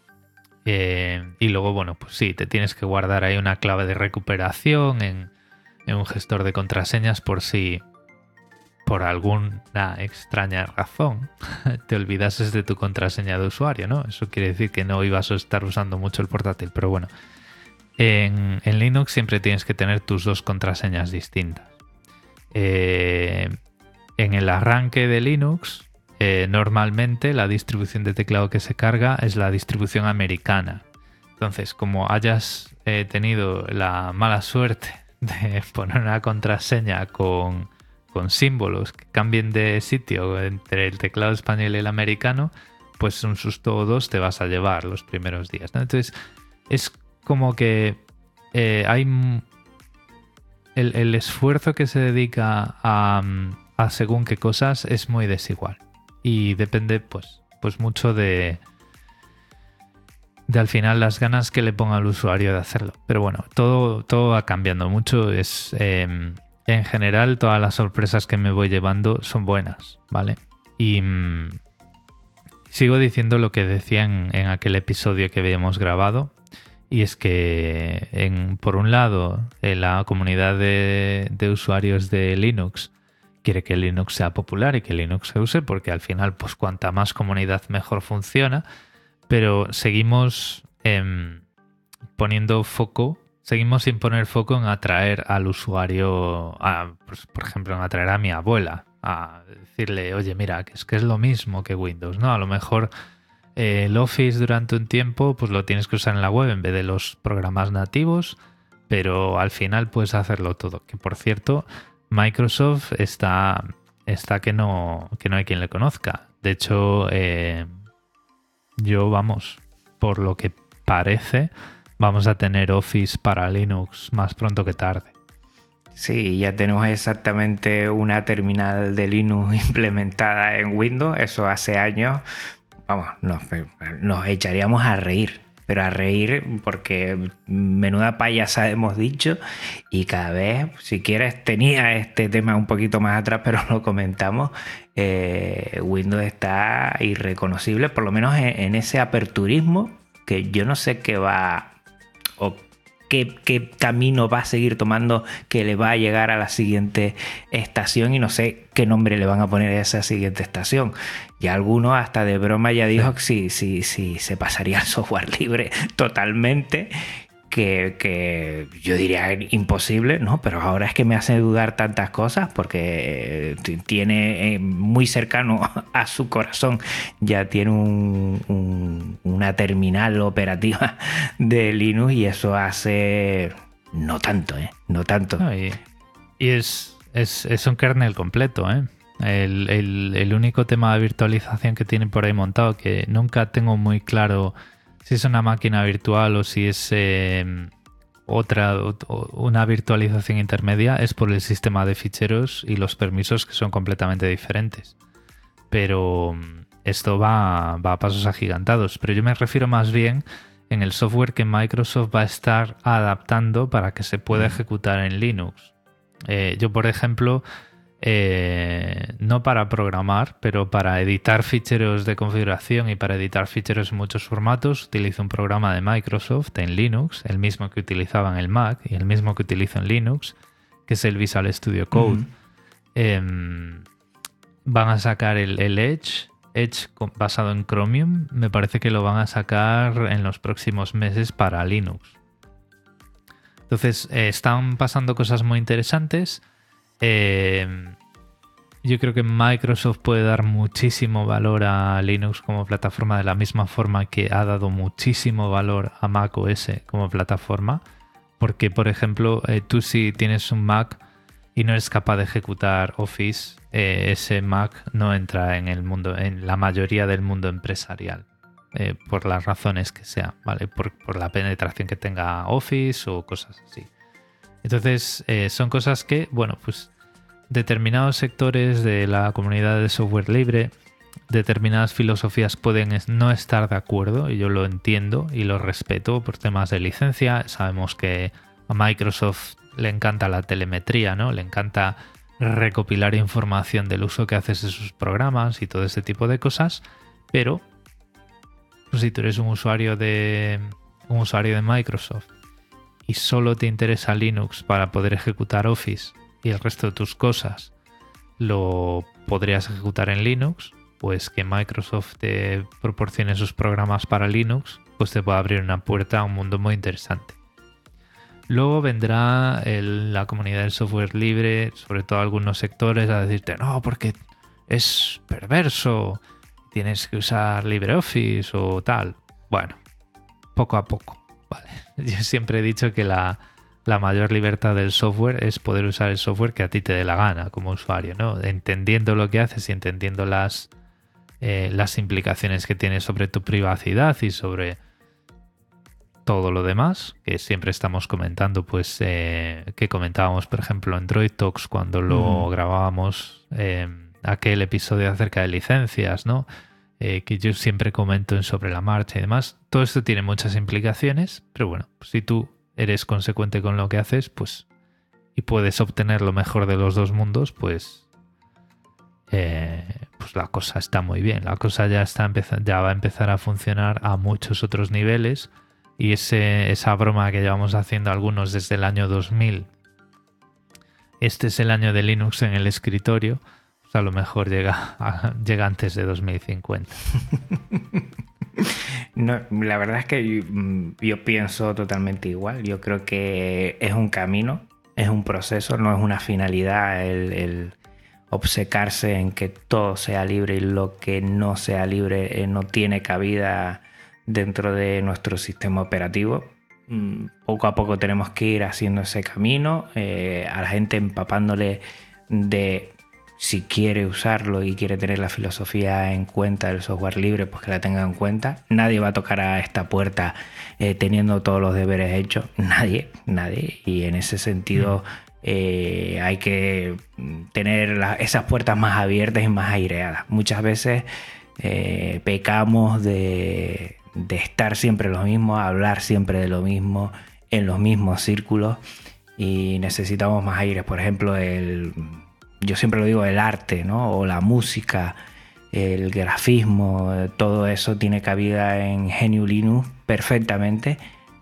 Eh, y luego, bueno, pues sí, te tienes que guardar ahí una clave de recuperación en, un gestor de contraseñas por si, por alguna extraña razón te olvidases de tu contraseña de usuario, ¿no? Eso quiere decir que no ibas a estar usando mucho el portátil, pero bueno. En, Linux siempre tienes que tener tus dos contraseñas distintas. Eh, en el arranque de Linux, eh, normalmente la distribución de teclado que se carga es la distribución americana. Entonces, como hayas eh, tenido la mala suerte de poner una contraseña con, símbolos que cambien de sitio entre el teclado español y el americano, pues un susto o dos te vas a llevar los primeros días. Entonces, es como que eh, hay el, esfuerzo que se dedica a, a según qué cosas es muy desigual y depende pues, pues mucho de, de al final las ganas que le ponga al usuario de hacerlo. Pero bueno, todo, todo va cambiando mucho. Es em, en general todas las sorpresas que me voy llevando son buenas, ¿vale? Y mm, sigo diciendo lo que decía en, aquel episodio que habíamos grabado. Y es que, en, por un lado, en la comunidad de, de usuarios de Linux quiere que Linux sea popular y que Linux se use porque al final pues cuanta más comunidad mejor funciona, pero seguimos em, poniendo foco, seguimos sin poner foco en atraer al usuario, pues, por ejemplo, en atraer a mi abuela, a decirle, oye, mira, que es que es lo mismo que Windows, ¿no? A lo mejor eh, el Office durante un tiempo pues lo tienes que usar en la web en vez de los programas nativos, pero al final puedes hacerlo todo, que por cierto Microsoft está, está que, no, que no hay quien le conozca. De hecho, eh, yo, vamos, por lo que parece, vamos a tener Office para Linux más pronto que tarde. Sí, ya tenemos exactamente una terminal de Linux implementada en Windows. Eso hace años, vamos, nos echaríamos a reír pero a reír porque menuda payasa hemos dicho. Y cada vez, si quieres, tenía este tema un poquito más atrás, pero lo comentamos, eh, Windows está irreconocible, por lo menos en, ese aperturismo que yo no sé qué va o qué, qué, camino va a seguir tomando que le va a llegar a la siguiente estación y no sé qué nombre le van a poner a esa siguiente estación. Y alguno hasta de broma ya dijo que sí, sí, sí, se pasaría al software libre totalmente. Que, yo diría imposible, ¿no? Pero ahora es que me hace dudar tantas cosas porque eh, tiene eh, muy cercano a su corazón, ya tiene una terminal operativa de Linux y eso hace no tanto, ¿eh? No tanto. y, es, es, es un kernel completo, ¿eh? El, único tema de virtualización que tiene por ahí montado, que nunca tengo muy claro si es una máquina virtual o si es em, otra, una virtualización intermedia, es por el sistema de ficheros y los permisos que son completamente diferentes. Pero mm, esto va, va a pasos agigantados. Pero yo me refiero más bien en el software que Microsoft va a estar adaptando para que se pueda ejecutar en Linux. Eh, yo, por ejemplo, eh, no para programar, pero para editar ficheros de configuración y para editar ficheros en muchos formatos, utilizo un programa de Microsoft en Linux, el mismo que utilizaba en el Mac y el mismo que utilizo en Linux, que es el Visual Studio Code. Em, van a sacar el, Edge, Edge basado en Chromium, me parece que lo van a sacar en los próximos meses para Linux. Entonces, eh, están pasando cosas muy interesantes. Eh, yo creo que Microsoft puede dar muchísimo valor a Linux como plataforma de la misma forma que ha dado muchísimo valor a Mac OS como plataforma. Porque, por ejemplo, eh, tú si tienes un Mac y no eres capaz de ejecutar Office, eh, ese Mac no entra en el mundo, en la mayoría del mundo empresarial. por las razones que sea, ¿vale? Por, la penetración que tenga Office o cosas así. Entonces, son cosas que, bueno, pues determinados sectores de la comunidad de software libre, determinadas filosofías pueden no estar de acuerdo, y yo lo entiendo y lo respeto por temas de licencia. Sabemos que a Microsoft le encanta la telemetría, ¿no? Le encanta recopilar información del uso que haces de sus programas y todo ese tipo de cosas, pero pues, si tú eres un usuario de un usuario de Microsoft y solo te interesa Linux para poder ejecutar Office y el resto de tus cosas lo podrías ejecutar en Linux, pues que Microsoft te proporcione sus programas para Linux, pues te puede abrir una puerta a un mundo muy interesante. Luego vendrá la comunidad del software libre, sobre todo algunos sectores, a decirte, no, porque es perverso, tienes que usar LibreOffice o tal. Bueno, poco a poco. Vale. Yo siempre he dicho que la, mayor libertad del software es poder usar el software que a ti te dé la gana como usuario, ¿no? Entendiendo lo que haces y entendiendo las, eh, las implicaciones que tiene sobre tu privacidad y sobre todo lo demás, que siempre estamos comentando, pues eh, que comentábamos, por ejemplo, en Droid Talks cuando lo grabábamos, eh, aquel episodio acerca de licencias, ¿no? Eh, que yo siempre comento en sobre la marcha y demás. Todo esto tiene muchas implicaciones, pero bueno, si tú eres consecuente con lo que haces, pues y puedes obtener lo mejor de los dos mundos, pues pues la cosa está muy bien. La cosa ya está ya va a empezar a funcionar a muchos otros niveles y ese, esa broma que llevamos haciendo algunos desde el año 2000, este es el año de Linux en el escritorio, a lo mejor llega, llega antes de 2050. No, la verdad es que mm, yo, pienso totalmente igual. Yo creo que es un camino, es un proceso, no es una finalidad el, el obcecarse en que todo sea libre y lo que no sea libre eh, no tiene cabida dentro de nuestro sistema operativo. Mm, poco a poco tenemos que ir haciendo ese camino, eh, a la gente empapándole de si quiere usarlo y quiere tener la filosofía en cuenta del software libre, pues que la tenga en cuenta. Nadie va a tocar a esta puerta eh, teniendo todos los deberes hechos. Nadie, nadie. Y en ese sentido mm. eh, hay que tener esas puertas más abiertas y más aireadas. Muchas veces pecamos de, de estar siempre lo mismo, hablar siempre de lo mismo, en los mismos círculos y necesitamos más aires. Por ejemplo, el, yo siempre lo digo, el arte, ¿no? O la música, el grafismo, todo eso tiene cabida en Genio Linux perfectamente,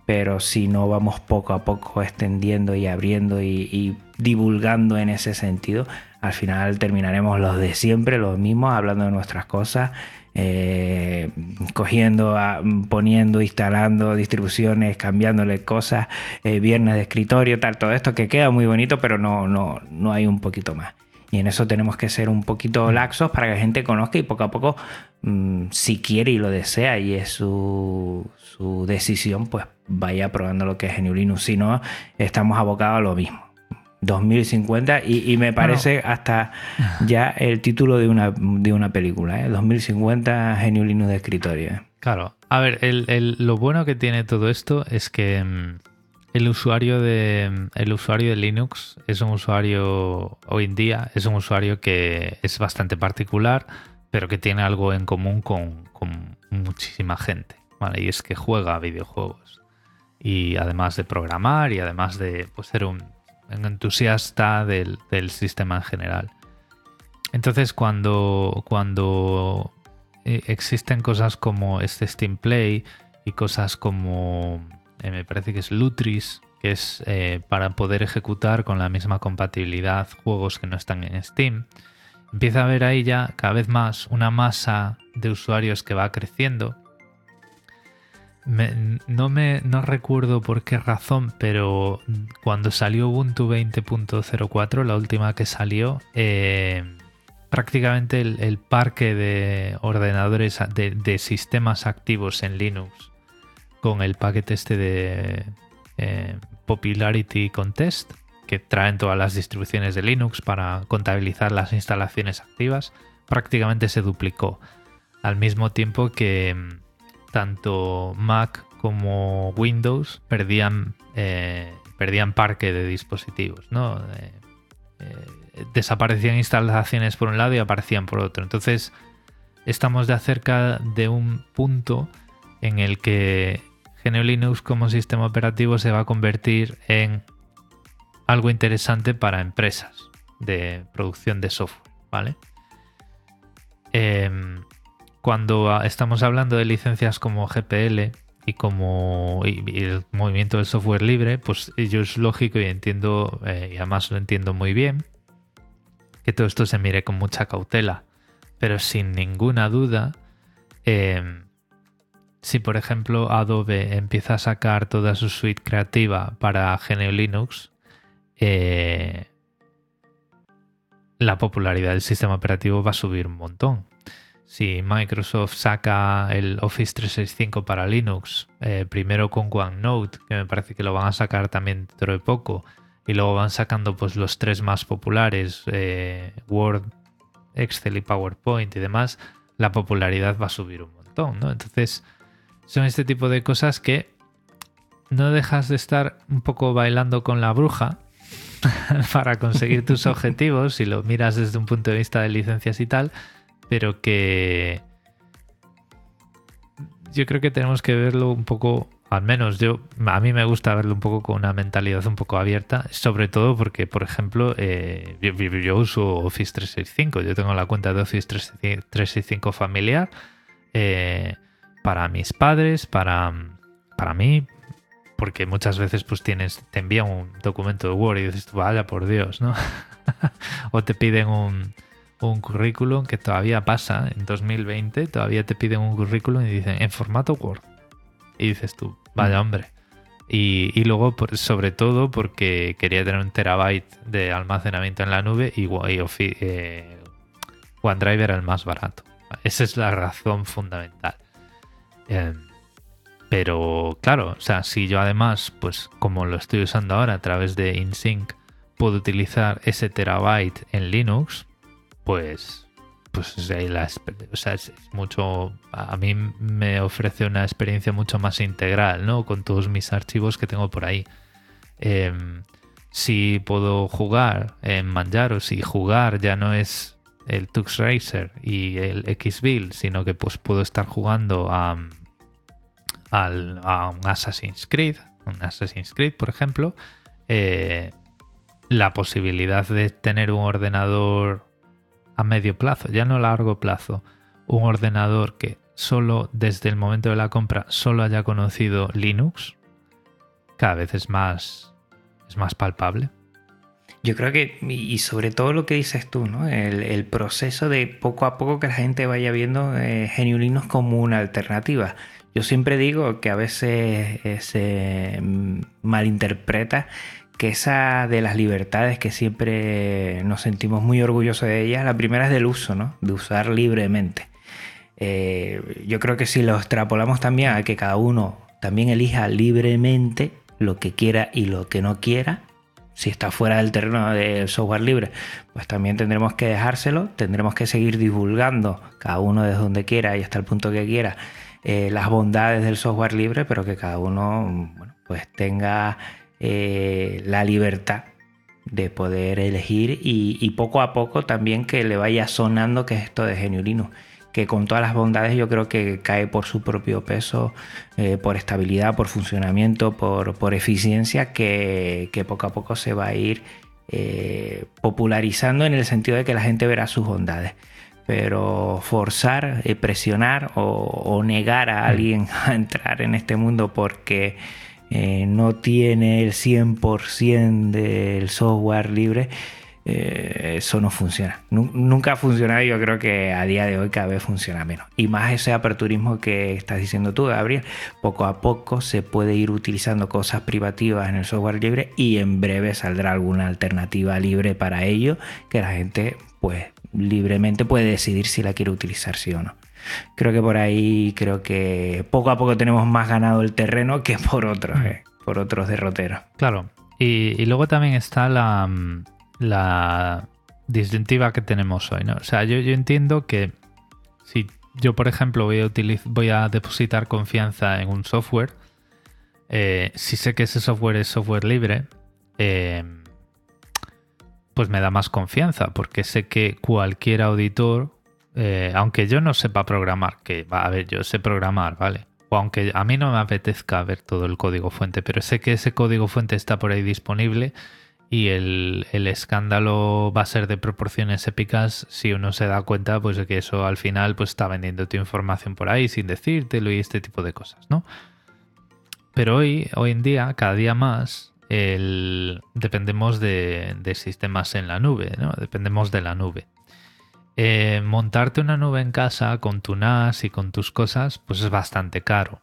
pero si no vamos poco a poco extendiendo y abriendo y divulgando en ese sentido, al final terminaremos los de siempre, los mismos, hablando de nuestras cosas eh, cogiendo, poniendo, instalando distribuciones, cambiándole cosas, eh, viernes de escritorio, tal, todo esto que queda muy bonito, pero no, no, no hay un poquito más. Y en eso tenemos que ser un poquito mm. laxos para que la gente conozca y poco a poco, mm, si quiere y lo desea y es su, su decisión, pues vaya probando lo que es GNU Linux. Si no, estamos abocados a lo mismo. 2050 y, me parece hasta ya el título de una, de una película, ¿eh? 2050 Genio Linux de escritorio. ¿eh? Claro, a ver, lo bueno que tiene todo esto es que mm, el usuario, de, el usuario de Linux es un usuario, hoy en día, es un usuario que es bastante particular, pero que tiene algo en común con, muchísima gente, ¿vale? Y es que juega videojuegos. Y además de programar y además de pues, ser un entusiasta del, sistema en general. Entonces cuando, cuando eh, existen cosas como este Steam Play y cosas como, eh, me parece que es Lutris, que es eh, para poder ejecutar con la misma compatibilidad juegos que no están en Steam, empieza a haber ahí ya cada vez más una masa de usuarios que va creciendo. No me no recuerdo por qué razón, pero cuando salió Ubuntu 20.04, la última que salió, eh, prácticamente el, parque de ordenadores de, sistemas activos en Linux con el paquete este de eh, Popularity Contest que traen todas las distribuciones de Linux para contabilizar las instalaciones activas, prácticamente se duplicó. Al mismo tiempo que tanto Mac como Windows perdían, eh, perdían parque de dispositivos, ¿no? Eh, desaparecían instalaciones por un lado y aparecían por otro. Entonces, estamos ya cerca de un punto en el que GNU Linux como sistema operativo se va a convertir en algo interesante para empresas de producción de software, ¿vale? Em, cuando estamos hablando de licencias como GPL y como el movimiento del software libre, pues ello es lógico y entiendo, eh, y además lo entiendo muy bien, que todo esto se mire con mucha cautela. Pero sin ninguna duda, em, si por ejemplo Adobe empieza a sacar toda su suite creativa para GNU Linux, eh, la popularidad del sistema operativo va a subir un montón. Si Microsoft saca el Office 365 para Linux, eh, primero con OneNote, que me parece que lo van a sacar también dentro de poco, y luego van sacando pues los tres más populares, eh, Word, Excel y PowerPoint y demás, la popularidad va a subir un montón, ¿no? Entonces, son este tipo de cosas que no dejas de estar un poco bailando con la bruja para conseguir tus objetivos si lo miras desde un punto de vista de licencias y tal, pero que yo creo que tenemos que verlo un poco, al menos yo, a mí me gusta verlo un poco con una mentalidad un poco abierta, sobre todo porque, por ejemplo, eh, yo, uso Office 365, yo tengo la cuenta de Office 365 familiar eh, para mis padres, para, para mí, porque muchas veces pues tienes, te envían un documento de Word y dices, vaya por Dios, ¿no? o te piden un, un currículum que todavía pasa en 2020, todavía te piden un currículum y dicen en formato Word. Y dices tú, vaya mm. hombre. Y, y luego, sobre todo, porque quería tener un terabyte de almacenamiento en la nube y, eh, OneDrive era el más barato. Esa es la razón fundamental. Em, pero claro, o sea, si yo además, pues como lo estoy usando ahora a través de InSync, puedo utilizar ese terabyte en Linux, pues pues la, o sea, es mucho a mí me ofrece una experiencia mucho más integral no con todos mis archivos que tengo por ahí. Em, si puedo jugar en Manjaro si jugar ya no es el Tux Racer y el Xbuild sino que pues puedo estar jugando a, a un Assassin's Creed un Assassin's Creed por ejemplo eh, la posibilidad de tener un ordenador a medio plazo, ya no a largo plazo, un ordenador que solo desde el momento de la compra solo haya conocido Linux, cada vez es más, es más palpable. Yo creo que, y sobre todo lo que dices tú, ¿no? el, proceso de poco a poco que la gente vaya viendo eh, Linux como una alternativa. Yo siempre digo que a veces eh, se malinterpreta que esa de las libertades que siempre nos sentimos muy orgullosos de ellas, la primera es del uso, ¿no? De usar libremente. Eh, yo creo que si lo extrapolamos también a que cada uno también elija libremente lo que quiera y lo que no quiera, si está fuera del terreno del software libre, pues también tendremos que dejárselo, tendremos que seguir divulgando cada uno desde donde quiera y hasta el punto que quiera eh, las bondades del software libre, pero que cada uno pues tenga eh, la libertad de poder elegir y, poco a poco también que le vaya sonando que es esto de Genio que con todas las bondades yo creo que cae por su propio peso, eh, por estabilidad, por funcionamiento, por, eficiencia, que, poco a poco se va a ir popularizando en el sentido de que la gente verá sus bondades. Pero forzar, presionar o negar a alguien a entrar en este mundo porque eh, no tiene el 100% del software libre, eh, eso no funciona. Nunca ha funcionado y yo creo que a día de hoy cada vez funciona menos. Y más ese aperturismo que estás diciendo tú, Gabriel, poco a poco se puede ir utilizando cosas privativas en el software libre y en breve saldrá alguna alternativa libre para ello que la gente pues libremente puede decidir si la quiere utilizar sí o no. Creo que por ahí, creo que poco a poco tenemos más ganado el terreno que por otros, mm. eh, por otros derroteros. Claro. Y, luego también está la, mm, la disyuntiva que tenemos hoy, ¿no? O sea, yo, yo entiendo que si yo, por ejemplo, voy a, voy a depositar confianza en un software, eh, si sé que ese software es software libre, eh, pues me da más confianza, porque sé que cualquier auditor eh, aunque yo no sepa programar, que va a ver, yo sé programar, ¿vale? O aunque a mí no me apetezca ver todo el código fuente, pero sé que ese código fuente está por ahí disponible y el, escándalo va a ser de proporciones épicas si uno se da cuenta pues de que eso al final pues está vendiendo tu información por ahí sin decírtelo y este tipo de cosas, ¿no? Pero hoy, hoy en día, cada día más, dependemos de, de sistemas en la nube, ¿no? Dependemos de la nube. Eh, montarte una nube en casa con tu NAS y con tus cosas, pues es bastante caro.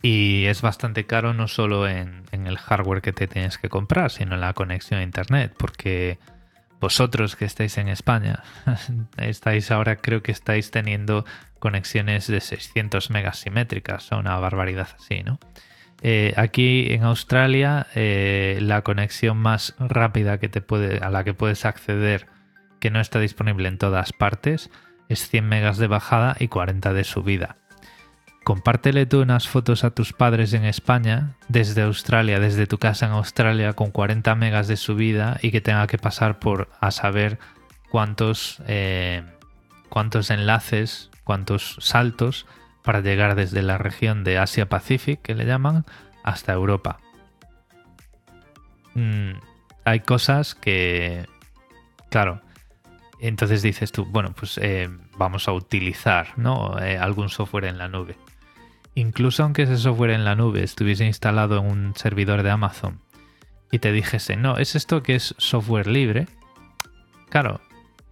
Y es bastante caro no solo en, el hardware que te tienes que comprar, sino en la conexión a Internet, porque vosotros que estáis en España, estáis ahora creo que estáis teniendo conexiones de 600 megas simétricas, o una barbaridad así, ¿no? Eh, aquí en Australia eh, la conexión más rápida a la que puedes acceder que no está disponible en todas partes, es 100 megas de bajada y 40 de subida. Compártele tú unas fotos a tus padres en España, desde Australia, desde tu casa en Australia, con 40 megas de subida y que tenga que pasar por a saber cuántos, eh, cuántos enlaces, cuántos saltos para llegar desde la región de Asia-Pacífico, que le llaman, hasta Europa. Mm, hay cosas que, claro, entonces dices tú, bueno, pues eh, vamos a utilizar ¿no? Eh, algún software en la nube. Incluso aunque ese software en la nube estuviese instalado en un servidor de Amazon y te dijese, no, es esto que es software libre, claro,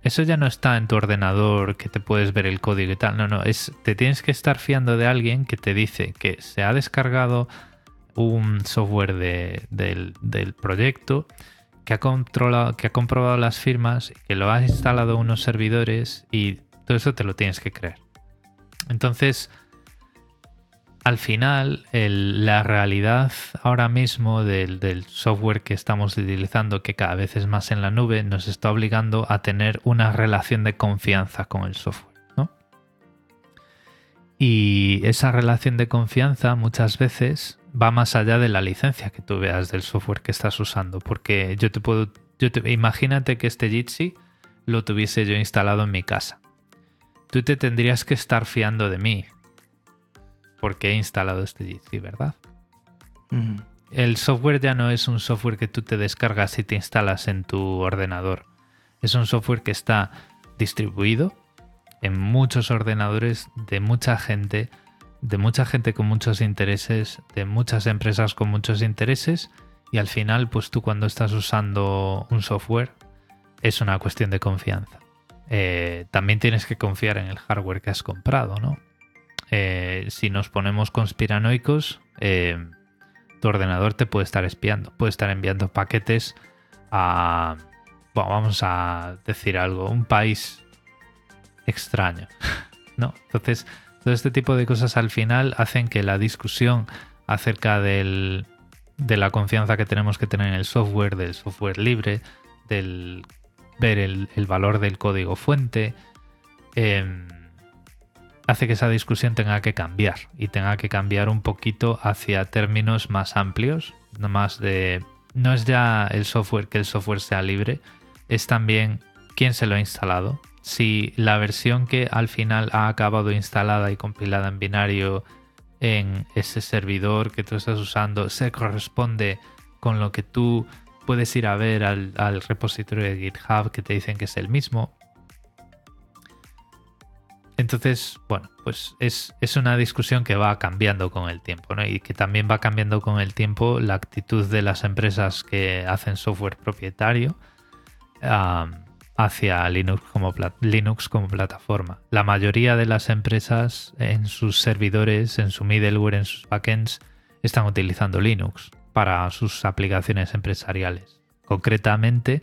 eso ya no está en tu ordenador que te puedes ver el código y tal. No, no, es, te tienes que estar fiando de alguien que te dice que se ha descargado un software del, del proyecto que ha, controlado, que ha comprobado las firmas, que lo has instalado unos servidores y todo eso te lo tienes que creer. Entonces, al final, la realidad ahora mismo del, software que estamos utilizando, que cada vez es más en la nube, nos está obligando a tener una relación de confianza con el software. Y esa relación de confianza muchas veces va más allá de la licencia que tú veas del software que estás usando. Porque yo te puedo. Yo te, imagínate que este Jitsi lo tuviese yo instalado en mi casa. Tú te tendrías que estar fiando de mí. Porque he instalado este Jitsi, ¿verdad? El software ya no es un software que tú te descargas y te instalas en tu ordenador. Es un software que está distribuido en muchos ordenadores de mucha gente de mucha gente con muchos intereses, de muchas empresas con muchos intereses y al final pues tú cuando estás usando un software es una cuestión de confianza. Eh, también tienes que confiar en el hardware que has comprado, ¿no? Eh, si nos ponemos conspiranoicos, eh, tu ordenador te puede estar espiando, puede estar enviando paquetes a, bueno, vamos a decir algo, un país extraño, ¿no? Entonces, todo este tipo de cosas al final hacen que la discusión acerca de la confianza que tenemos que tener en el software, del software libre, del ver el, valor del código fuente, em, hace que esa discusión tenga que cambiar y tenga que cambiar un poquito hacia términos más amplios, más de no es ya el software que el software sea libre, es también quién se lo ha instalado, si la versión que al final ha acabado instalada y compilada en binario en ese servidor que tú estás usando se corresponde con lo que tú puedes ir a ver al, repositorio de GitHub que te dicen que es el mismo. Entonces, bueno, pues es, una discusión que va cambiando con el tiempo, ¿no? Y que también va cambiando con el tiempo la actitud de las empresas que hacen software propietario hacia Linux como, Linux como plataforma. La mayoría de las empresas en sus servidores, en su middleware, en sus backends, están utilizando Linux para sus aplicaciones empresariales. Concretamente,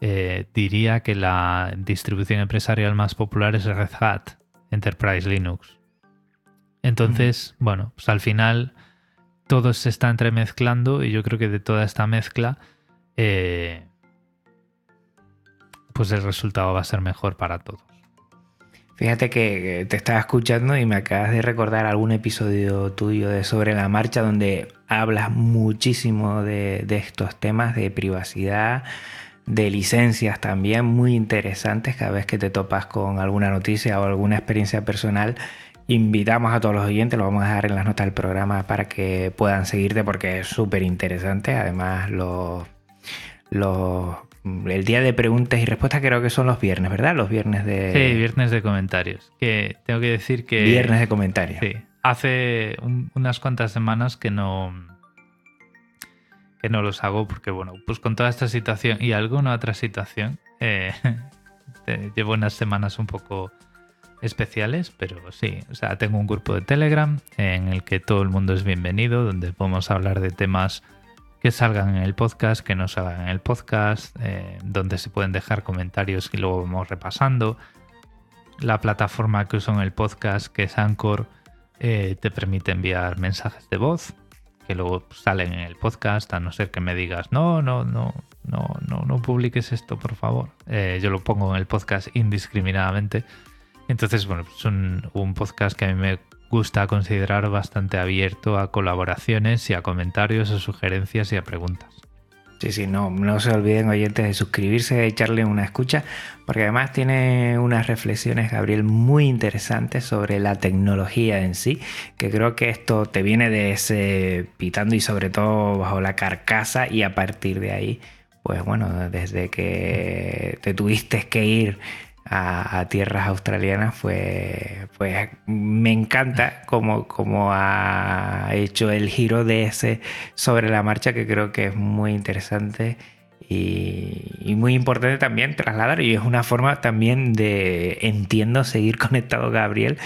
eh, diría que la distribución empresarial más popular es Red Hat Enterprise Linux. Entonces, bueno, pues al final todo se está entremezclando y yo creo que de toda esta mezcla eh, pues el resultado va a ser mejor para todos. Fíjate que te estaba escuchando y me acabas de recordar algún episodio tuyo de Sobre la Marcha donde hablas muchísimo de, estos temas de privacidad, de licencias también muy interesantes cada vez que te topas con alguna noticia o alguna experiencia personal. Invitamos a todos los oyentes, lo vamos a dejar en las notas del programa para que puedan seguirte porque es súper interesante. Además, los, los el día de preguntas y respuestas creo que son los viernes, ¿verdad? Los viernes de... Sí, viernes de comentarios. Que tengo que decir que... Viernes de comentarios. Sí. Hace unas cuantas semanas que no... que no los hago porque, bueno, pues con toda esta situación y alguna otra situación, eh, llevo unas semanas un poco especiales, pero sí, o sea, tengo un grupo de Telegram en el que todo el mundo es bienvenido, donde podemos hablar de temas que salgan en el podcast, que no salgan en el podcast, eh, donde se pueden dejar comentarios y luego vamos repasando. La plataforma que uso en el podcast, que es Anchor, eh, te permite enviar mensajes de voz que luego salen en el podcast, a no ser que me digas, no, no, no, no, no, no publiques esto, por favor. Eh, yo lo pongo en el podcast indiscriminadamente. Entonces, bueno, es un, un podcast que a mí me gusta considerar bastante abierto a colaboraciones y a comentarios, a sugerencias y a preguntas. Sí, sí, no, no se olviden oyentes de suscribirse, de echarle una escucha, porque además tiene unas reflexiones, Gabriel, muy interesantes sobre la tecnología en sí, que creo que esto te viene de ese pitando y sobre todo bajo la carcasa y a partir de ahí, pues bueno, desde que te tuviste que ir a, tierras australianas, pues, pues me encanta cómo, ha hecho el giro de ese sobre la marcha, que creo que es muy interesante y, muy importante también trasladar. Y es una forma también de, entiendo, seguir conectado, Gabriel,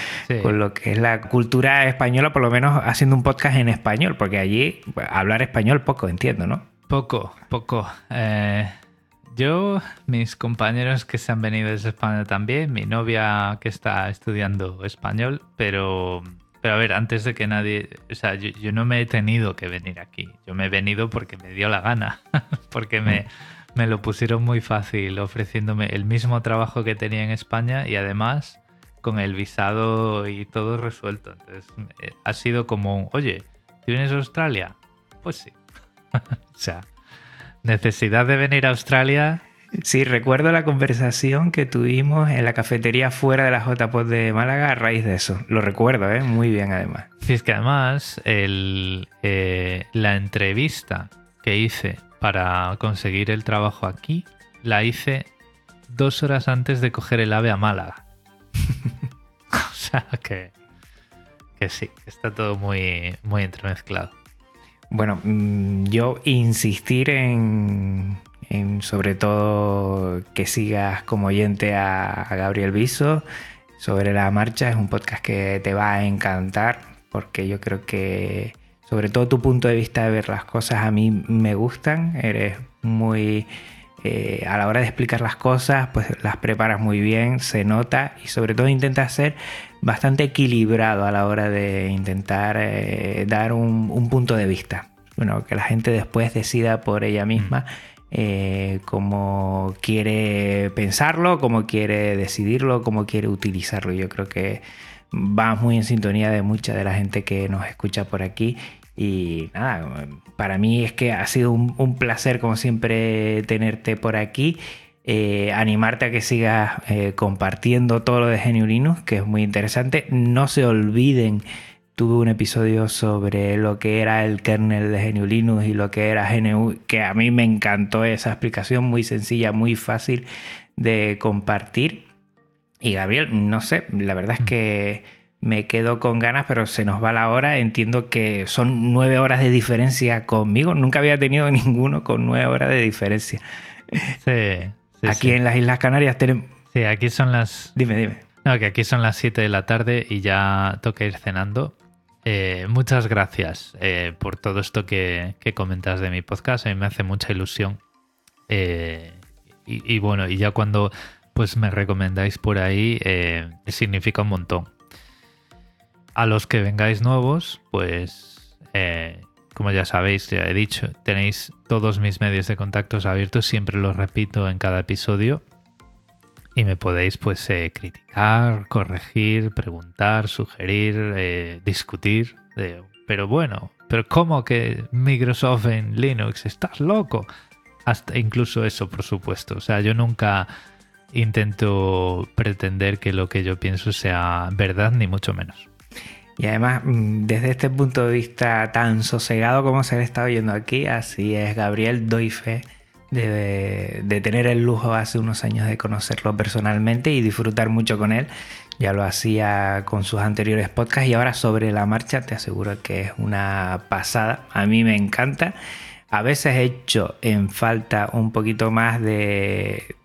con lo que es la cultura española, por lo menos haciendo un podcast en español, porque allí hablar español poco entiendo, ¿no? Poco, poco. Eh, yo, mis compañeros que se han venido desde España también, mi novia que está estudiando español, pero, pero a ver, antes de que nadie, o sea, yo, no me he tenido que venir aquí, yo me he venido porque me dio la gana, porque me, me lo pusieron muy fácil ofreciéndome el mismo trabajo que tenía en España y además con el visado y todo resuelto. Entonces, eh, ha sido como un, oye, ¿vienes a Australia? Pues sí. o sea, Necesidad de venir a Australia. Sí, recuerdo la conversación que tuvimos en la cafetería fuera de la JPOD de Málaga a raíz de eso. Lo recuerdo, ¿eh? muy bien además. Sí, es que además el, eh, la entrevista que hice para conseguir el trabajo aquí, la hice dos horas antes de coger el ave a Málaga. o sea que, que sí, está todo muy, muy entremezclado. Bueno, mm, yo insistir en, sobre todo que sigas como oyente a, Gabriel Viso sobre la marcha. Es un podcast que te va a encantar porque yo creo que sobre todo tu punto de vista de ver las cosas a mí me gustan. Eres muy... Eh, a la hora de explicar las cosas, pues las preparas muy bien, se nota y sobre todo intentas ser bastante equilibrado a la hora de intentar eh, dar un, punto de vista. Bueno, que la gente después decida por ella misma mm. eh, cómo quiere pensarlo, cómo quiere decidirlo, cómo quiere utilizarlo. Yo creo que va muy en sintonía de mucha de la gente que nos escucha por aquí. Y nada, para mí es que ha sido un, placer como siempre tenerte por aquí. Eh, animarte a que sigas eh, compartiendo todo lo de Geniulinus, que es muy interesante. No se olviden, tuve un episodio sobre lo que era el kernel de Geniulinus y lo que era GNU, que a mí me encantó esa explicación muy sencilla, muy fácil de compartir. Y Gabriel, no sé, la verdad es que me quedo con ganas, pero se nos va la hora. Entiendo que son nueve horas de diferencia conmigo. Nunca había tenido ninguno con nueve horas de diferencia. Sí, aquí en las Islas Canarias tenemos... Sí, aquí son las... Dime, dime. No, que aquí son las 7 de la tarde y ya toca ir cenando. Eh, muchas gracias eh, por todo esto que, comentas de mi podcast. A mí me hace mucha ilusión. Eh, y, bueno, y ya cuando pues me recomendáis por ahí, significa un montón. A los que vengáis nuevos, pues como ya sabéis, ya he dicho, tenéis todos mis medios de contactos abiertos, siempre los repito en cada episodio. Y me podéis pues eh, criticar, corregir, preguntar, sugerir, eh, discutir. pero bueno, pero ¿cómo que Microsoft en Linux? ¿Estás loco? Hasta incluso eso, por supuesto. O sea, yo nunca intento pretender que lo que yo pienso sea verdad, ni mucho menos. Y además, mm, desde este punto de vista tan sosegado como se le está oyendo aquí, así es Gabriel, doy fe de, tener el lujo hace unos años de conocerlo personalmente y disfrutar mucho con él. Ya lo hacía con sus anteriores podcasts y ahora sobre la marcha te aseguro que es una pasada. A mí me encanta. A veces he hecho en falta un poquito más de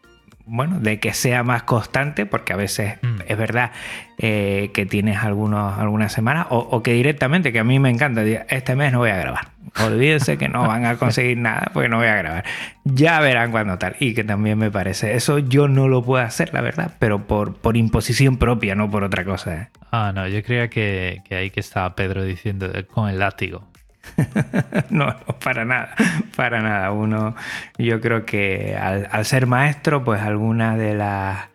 bueno, de que sea más constante, porque a veces mm. es verdad eh, que tienes algunos, algunas semanas, o, que directamente, que a mí me encanta, este mes no voy a grabar. Olvídense que no van a conseguir nada porque no voy a grabar. Ya verán cuando tal. Y que también me parece, eso yo no lo puedo hacer, la verdad, pero por, por imposición propia, no por otra cosa. ¿eh? Ah, no, yo creía que, que ahí que estaba Pedro diciendo con el látigo. no, para nada, para nada. Uno, yo creo que al, ser maestro, pues algunas de las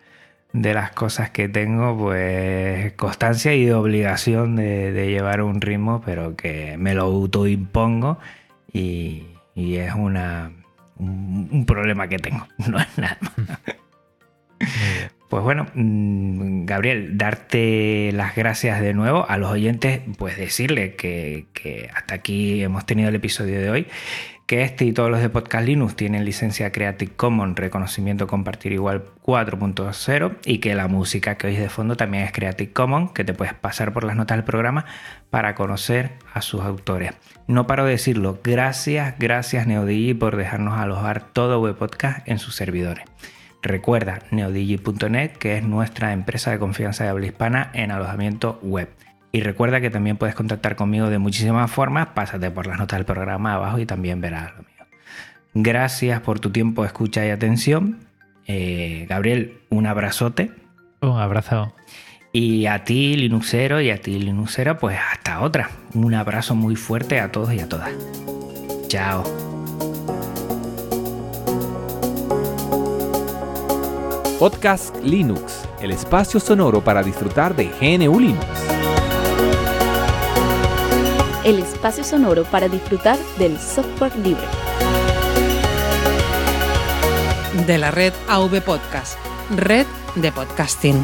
de las cosas que tengo, pues constancia y obligación de, llevar un ritmo, pero que me lo autoimpongo y, y es una, un, problema que tengo, no es nada pues bueno, mm, Gabriel, darte las gracias de nuevo a los oyentes, pues decirle que, hasta aquí hemos tenido el episodio de hoy, que este y todos los de Podcast Linux tienen licencia Creative Commons, reconocimiento compartir igual 4.0 y que la música que oís de fondo también es Creative Commons, que te puedes pasar por las notas del programa para conocer a sus autores. No paro de decirlo, gracias, gracias NeoDigi por dejarnos alojar todo web podcast en sus servidores. Recuerda neodigi.net, que es nuestra empresa de confianza de habla hispana en alojamiento web. Y recuerda que también puedes contactar conmigo de muchísimas formas. Pásate por las notas del programa abajo y también verás lo mío. Gracias por tu tiempo, escucha y atención. Eh, Gabriel, un abrazote. Un abrazo. Y a ti, Linuxero, y a ti, Linuxera, pues hasta otra. Un abrazo muy fuerte a todos y a todas. Chao. Podcast Linux, el espacio sonoro para disfrutar de GNU Linux. El espacio sonoro para disfrutar del software libre. De la red AV Podcast, red de podcasting.